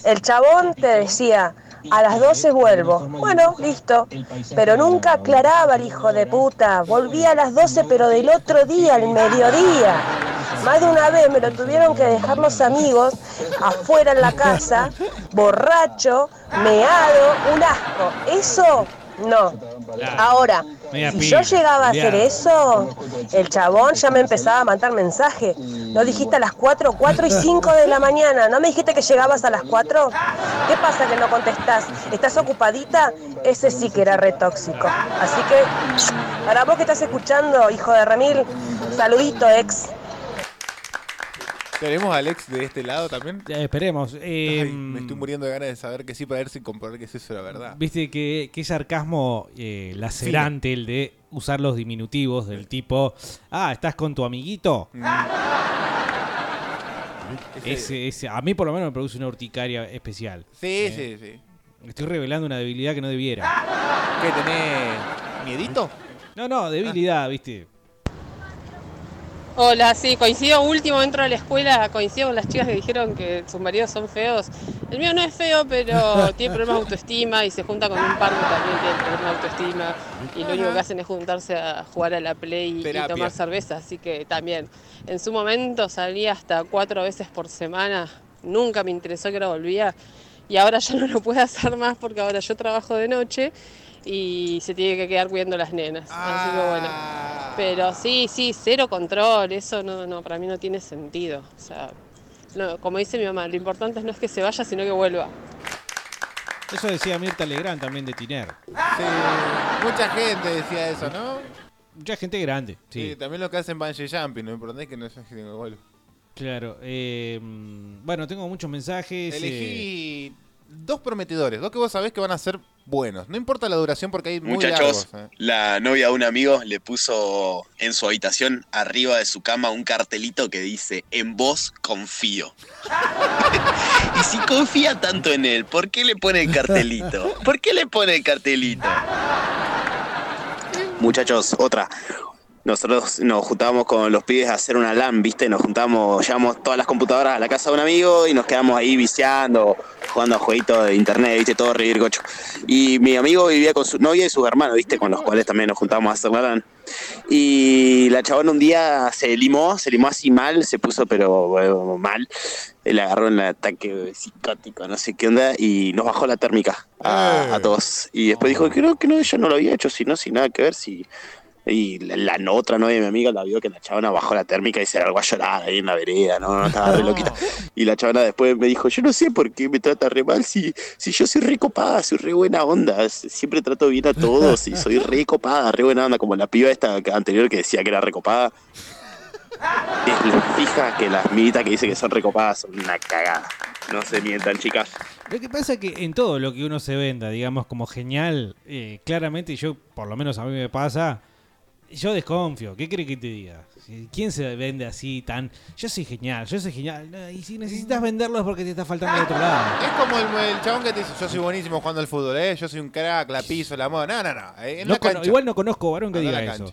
el chabón te decía, a las 12 vuelvo. Bueno, listo. Pero nunca aclaraba el hijo de puta. Volvía a las 12, pero del otro día, al mediodía. Más de una vez me lo tuvieron que dejar los amigos afuera en la casa, borracho, meado, un asco. Eso, no. Ahora, si yo llegaba a hacer eso, el chabón ya me empezaba a mandar mensaje. ¿No dijiste a las 4, 4 y 5 de la mañana? ¿No me dijiste que llegabas a las 4? ¿Qué pasa que no contestás? ¿Estás ocupadita? Ese sí que era re tóxico. Así que, para vos que estás escuchando, hijo de Ramil, saludito, ex. ¿Tenemos a Alex de este lado también? esperemos. eh, Ay, me estoy muriendo de ganas de saber que sí para ver si comprobar que es eso la verdad. Viste que, que sarcasmo eh, lacerante el de usar los diminutivos del tipo, ah, ¿estás con tu amiguito? Mm. Ese, ese- a mí por lo menos me produce una urticaria especial. Sí, Eh, sí, sí. Estoy revelando una debilidad que no debiera. ¿Qué tenés? ¿Miedito? No, no, debilidad, viste. Hola, sí, coincido último dentro de la escuela, coincido con las chicas que dijeron que sus maridos son feos. El mío no es feo, pero tiene problemas de autoestima y se junta con un par que también tiene problemas de autoestima y lo único que hacen es juntarse a jugar a la play y tomar cerveza, así que también. En su momento salía hasta cuatro veces por semana, nunca me interesó que ahora volvía y ahora ya no lo puedo hacer más porque ahora yo trabajo de noche y se tiene que quedar cuidando las nenas. Así que bueno. Pero sí, sí, cero control, eso no, no, para mí no tiene sentido. O sea, no, como dice mi mamá, lo importante no es que se vaya, sino que vuelva. Eso decía Mirta Legrand también de Tiner. Sí, mucha gente decía eso, ¿no? Mucha gente grande, sí. Sí, también lo que hacen bungee jumping, lo importante es que no es que vuelva. Claro. eh, mm, bueno, tengo muchos mensajes. eh, Elegí dos prometedores, dos que vos sabés que van a ser buenos. No importa la duración porque hay muy Muchachos, largos. ¿eh? la novia de un amigo le puso en su habitación, arriba de su cama, un cartelito que dice, en vos confío. y si confía tanto en él, ¿por qué le pone el cartelito? ¿Por qué le pone el cartelito? Muchachos, otra. Nosotros nos juntábamos con los pibes a hacer una LAN, ¿viste? Nos juntamos, llevamos todas las computadoras a la casa de un amigo y nos quedamos ahí viciando, jugando a jueguitos de internet, ¿viste? Todo reír gocho. Y mi amigo vivía con su novia y sus hermanos, ¿viste? Con los cuales también nos juntábamos a hacer la LAN. Y la chabona un día se limó, se limó así mal, se puso pero bueno, mal. Le agarró un ataque psicótico, no sé qué onda, y nos bajó la térmica a, a todos. Y después dijo, creo que no, yo no lo había hecho, si no, sin nada que ver, si... Y la, otra novia de mi amiga la vio que la chabona bajó la térmica y se largó a llorar ahí en la vereda, no, no estaba re loquita. Y la chabona después me dijo, yo no sé por qué me trata re mal, si, si yo soy re copada, soy re buena onda, siempre trato bien a todos y soy re copada, re buena onda, como la piba esta anterior que decía que era re copada. Es la fija que las mitas que dice que son recopadas son una cagada. No se mientan, chicas. Lo que pasa es que en todo lo que uno se venda, digamos, como genial, eh, claramente yo, por lo menos a mí me pasa, yo desconfío. ¿Qué cree que te diga? ¿Quién se vende así tan... Yo soy genial, yo soy genial. No, Y si necesitas venderlo es porque te está faltando de otro lado. Es como el, el chabón que te dice, yo soy buenísimo jugando al fútbol, ¿eh? Yo soy un crack, la piso, la moda. No, no, no. eh, En No la cono- cancha. igual no conozco varón que Anda a diga eso.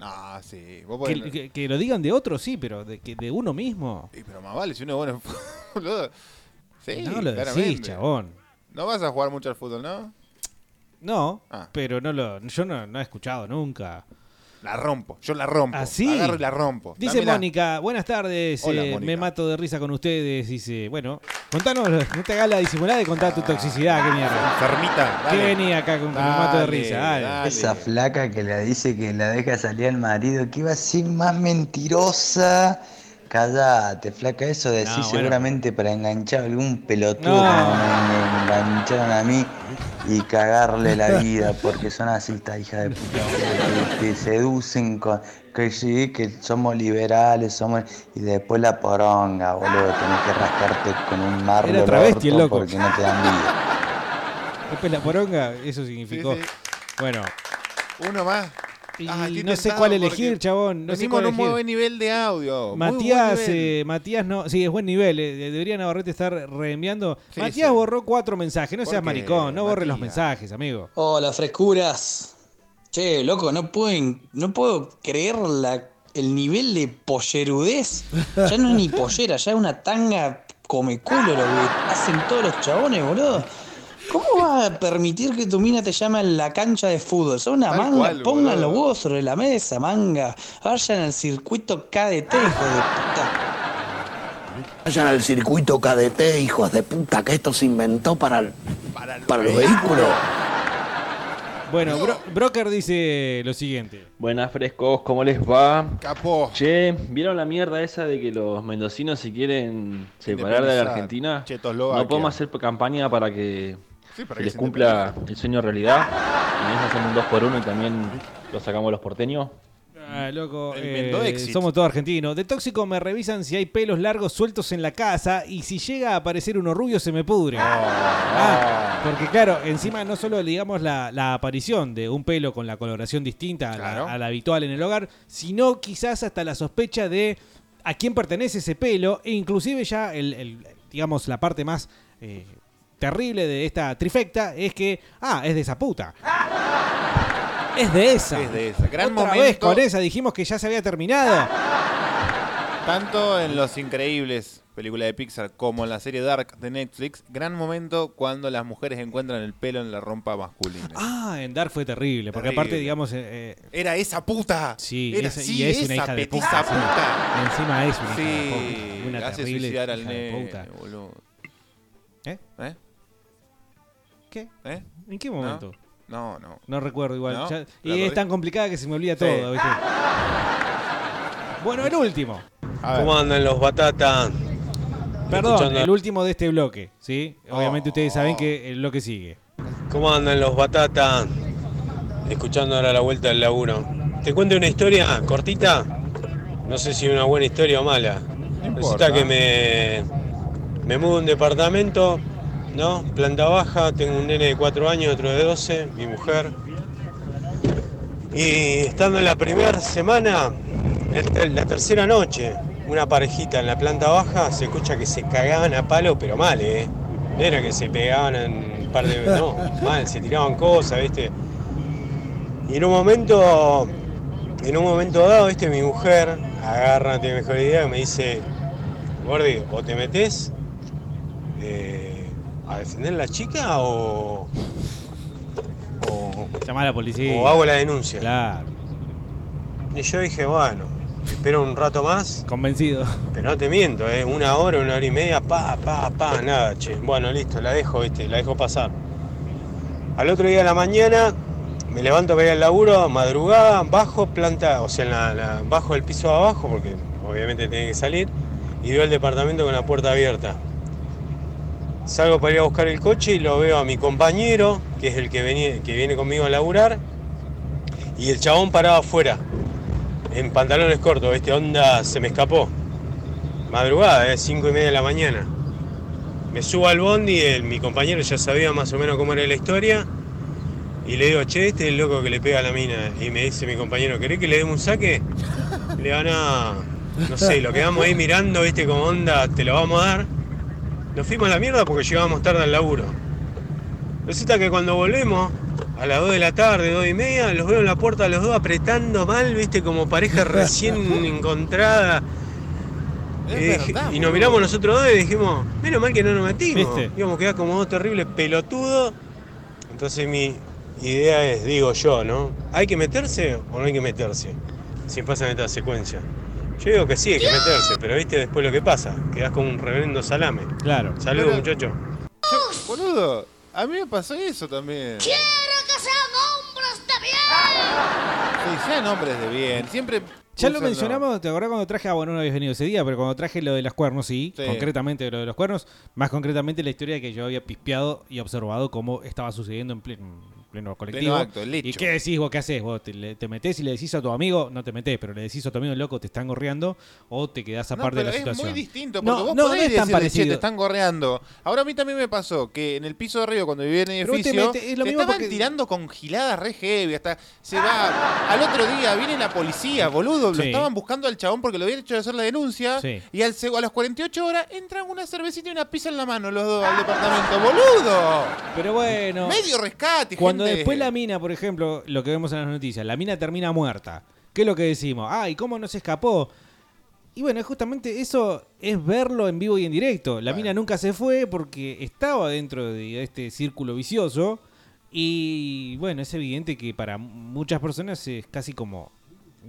No, sí. Vos podés- Que, que- que lo digan de otro, sí, pero de, que de uno mismo. Sí, pero más vale si uno es bueno en. Sí, no lo decís, claramente. chabón. No vas a jugar mucho al fútbol, ¿no? No, Ah. pero no lo, yo no, no he escuchado nunca. La rompo, yo la rompo. ¿Así? Agarro y la rompo. Dice Dámela. Mónica, buenas tardes, Hola, eh, Mónica. me mato de risa con ustedes. Dice, bueno, contanos, no te hagas la disimulada y contá tu toxicidad, qué mierda. Enfermita, ¿Qué venía acá con que me mato de Dale, risa? Dale. dale. Esa flaca que le dice que la deja salir al marido, que iba a ser más mentirosa. Cállate, flaca, eso decís No, bueno. seguramente para enganchar a algún pelotudo como me engancharon a mí y cagarle la vida, porque son así estas hijas de puta, boludo, que te seducen con que sí, que somos liberales, somos y después la poronga, boludo, tenés que rascarte con un marlo Era travesti el loco. porque no te dan vida. Después la poronga, eso significó. Sí, sí. Bueno, Uno más. Y Ah, no sé cuál elegir, chabón. No sé cuál en un elegir. buen nivel de audio. Matías, eh, Matías no, sí, es buen nivel. eh, debería Navarrete estar reenviando. Sí, Matías sí. borró cuatro mensajes. No ¿Por seas qué, maricón, no borre los Matías? mensajes, amigo. Hola, frescuras. Che, loco, no puedo, no puedo creer la, el nivel de pollerudez. Ya no es ni pollera, ya es una tanga come culo lo que hacen todos los chabones, boludo. ¿Cómo vas a permitir que tu mina te llame a la cancha de fútbol? Son una Tal manga. cual, Pongan los huevos sobre la mesa, manga. Vayan al circuito KDT, hijo de puta. Vayan al circuito KDT, hijos de puta, que esto se inventó para, el- para los vehículos. Bueno, Bro- Broker dice lo siguiente. Buenas frescos, ¿cómo les va? Capo. Che, ¿vieron la mierda esa de que los mendocinos se quieren separar de la. Argentina? No podemos hacer campaña para que Sí, para se que les se cumpla el sueño realidad. Y en eso hacemos un 2 por 1 y también lo sacamos los porteños. Ah, loco, El eh, somos todos argentinos. De tóxico me revisan si hay pelos largos sueltos en la casa y si llega a aparecer uno rubio se me pudre. Ah, porque claro, encima no solo digamos la, la aparición de un pelo con la coloración distinta a, la, a la habitual en el hogar, sino quizás hasta la sospecha de a quién pertenece ese pelo e inclusive ya el, el- digamos la parte más eh, terrible de esta trifecta es que ah es de esa puta. Es de esa. Es de esa. Gran Otra momento. vez con esa dijimos que ya se había terminado. Tanto en Los Increíbles, película de Pixar, como en la serie Dark de Netflix, gran momento cuando las mujeres encuentran el pelo en la rompa masculina. Ah, en Dark fue terrible, porque Terrible. aparte, digamos, eh, eh, Era esa puta. sí, Era es- sí, y es una hija de puta. Encima es una hija Sí, de puta. Una hace terrible suicidar al hija de nene, puta. boludo. ¿Eh? ¿Eh? ¿Qué? ¿Eh? ¿En qué ¿No? momento? No, no. No recuerdo igual. ¿No? Ya- ¿La y es tan complicada que se me olvida Sí. todo, ¿viste? Bueno, el último. ¿Cómo andan los batatas? Perdón, Escuchando- el último de este bloque, ¿sí? Obviamente ustedes saben que el bloque sigue. ¿Cómo andan los batatas? Escuchando ahora la vuelta del laburo. ¿Te cuento una historia cortita? No sé si una buena historia o mala. importa. Resulta que me, me mudo a un departamento, ¿no? Planta baja, tengo un nene de 4 años, otro de 12, mi mujer. Y estando en la primera semana, la tercera noche, una parejita en la planta baja, se escucha que se cagaban a palo, pero mal, ¿eh? No era que se pegaban en un par de... No, mal, se tiraban cosas, ¿viste? Y en un momento, en un momento dado, ¿viste? Mi mujer agarra, tiene mejor idea, me dice, Gordi, o te metes eh, a defender a la chica o, o, Llamá a la policía. o hago la denuncia. Claro. Y yo dije, bueno, espero un rato más. Convencido. Pero no te miento, ¿eh? una hora, una hora y media, pa, pa, pa, nada, che. Bueno, listo, la dejo, ¿viste? La dejo pasar. Al otro día de la mañana me levanto para ir al laburo, madrugada, bajo, planta, o sea, en la, la- bajo el piso de abajo, porque obviamente tiene que salir, y veo el departamento con la puerta abierta. Salgo para ir a buscar el coche y lo veo a mi compañero, que es el que, venía, que viene conmigo a laburar, y el chabón parado afuera, en pantalones cortos, ¿viste? Onda, se me escapó. Madrugada, es 5 y media de la mañana. Me subo al bondi, el- mi compañero ya sabía más o menos cómo era la historia. Y le digo, che, este es el loco que le pega a la mina. Y me dice mi compañero, ¿querés que le demos un saque? Le digo, no, no sé, lo quedamos ahí mirando, viste, como onda, te lo vamos a dar. Nos fuimos a la mierda porque llegábamos tarde al laburo. Resulta que cuando volvemos, a las 2 de la tarde, 2 y media, los veo en la puerta los dos apretando mal, viste, como pareja recién encontrada. Es Y, dije- verdad, y nos miramos nosotros dos y dijimos, menos mal que no nos metimos. ¿Viste? Íbamos a quedar como dos terribles pelotudos. Entonces mi idea es, digo yo, ¿no? ¿Hay que meterse o no hay que meterse? Si pasan esta secuencia. Yo digo que sí, hay que meterse, pero viste después lo que pasa. Quedás como un reverendo salame. Claro. Saludos, Pero- muchachos. Yo- boludo, a mí me pasó eso también. ¡Quiero que sean hombres de bien! Sí, sean hombres de bien. Siempre. Ya lo mencionamos, ¿te acordás cuando traje? Ah, bueno, no habías venido ese día, pero cuando traje lo de los cuernos, sí, Sí. concretamente lo de los cuernos, más concretamente la historia que yo había pispeado y observado cómo estaba sucediendo en pleno, pleno colectivo. acto, el hecho. ¿Y qué decís vos? ¿Qué haces? ¿Vos te, le- te metés y le decís a tu amigo? No te metés, pero le decís a tu amigo, loco, te están gorreando o te quedás No, aparte de pero la es situación. muy distinto, porque No, vos no, no podés es tan decirle, "Che, parecido. te están gorreando. Ahora a mí también me pasó que en el piso de arriba, cuando vivía en el te edificio, metés- es lo te mismo estaban porque- tirando con giladas re heavy, hasta se va... Al otro día viene la policía, boludo, lo Sí. estaban buscando al chabón porque lo habían hecho de hacer la denuncia, Sí. y al, a las 48 horas entran una cervecita y una pizza en la mano los dos al departamento, boludo. Pero bueno. Medio rescate, Cuando después la mina, por ejemplo, lo que vemos en las noticias, la mina termina muerta. ¿Qué es lo que decimos? Ah, ¿y cómo no se escapó? Y bueno, justamente eso es verlo en vivo y en directo. La mina nunca se fue porque estaba dentro de este círculo vicioso. Y bueno, es evidente que para muchas personas es casi como,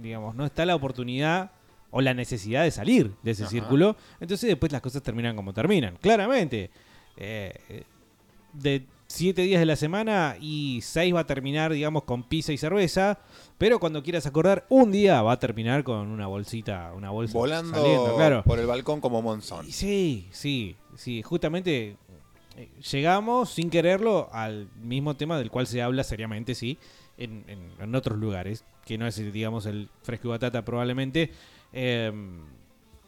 digamos, no está la oportunidad o la necesidad de salir de ese Ajá. círculo. Entonces después las cosas terminan como terminan. Claramente. Eh, de siete días de la semana y seis va a terminar, digamos, con pizza y cerveza. Pero cuando quieras acordar, un día va a terminar con una bolsita, una bolsa Volando saliendo, claro. por el balcón como Monzón. Sí, sí, sí. Justamente eh, llegamos sin quererlo al mismo tema del cual se habla seriamente, sí, en, en- en otros lugares, que no es, digamos, el fresco y batata probablemente. Eh,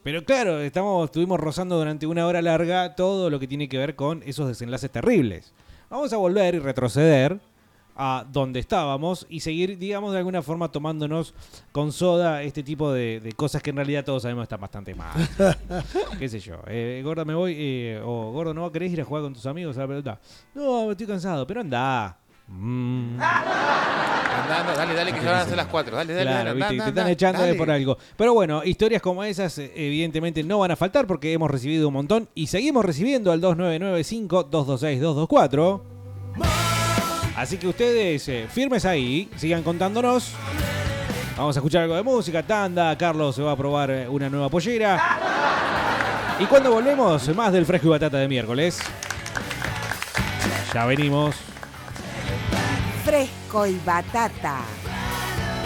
pero claro, estamos, estuvimos rozando durante una hora larga todo lo que tiene que ver con esos desenlaces terribles. Vamos a volver y retroceder a donde estábamos y seguir, digamos, de alguna forma tomándonos con soda este tipo de, de cosas que en realidad todos sabemos están bastante mal. ¿Qué sé yo? Eh, gordo, me voy. eh, o gordo, ¿no querés ir a jugar con tus amigos a la pelota? No, estoy cansado, pero anda. Mm. Anda, anda, dale, dale, que ya van a ser las 4. Dale, dale, Claro, dale. viste, te están echando dale. por algo. Pero bueno, historias como esas eh, evidentemente no van a faltar porque hemos recibido un montón y seguimos recibiendo al 2995-226-224. Así que ustedes eh, firmes ahí, sigan contándonos. Vamos a escuchar algo de música, tanda, Carlos se va a probar eh, una nueva pollera. Y cuando volvemos, más del fresco y batata de miércoles. Ya venimos. Fresco y batata.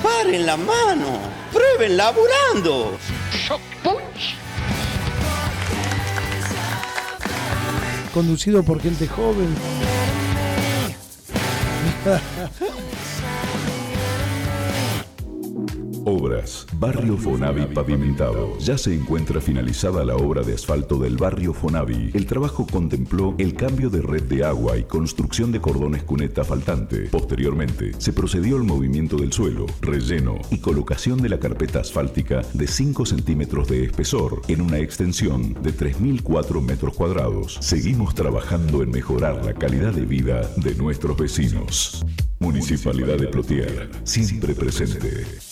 ¡Paren la mano! ¡Prueben laburando! Conducido por gente joven. Obras. Barrio Fonavi pavimentado. Ya se encuentra finalizada la obra de asfalto del barrio Fonavi. El trabajo contempló el cambio de red de agua y construcción de cordones cuneta faltante. Posteriormente, se procedió al movimiento del suelo, relleno y colocación de la carpeta asfáltica de 5 centímetros de espesor en una extensión de 3.004 metros cuadrados. Seguimos trabajando en mejorar la calidad de vida de nuestros vecinos. Municipalidad de Plotier, siempre presente.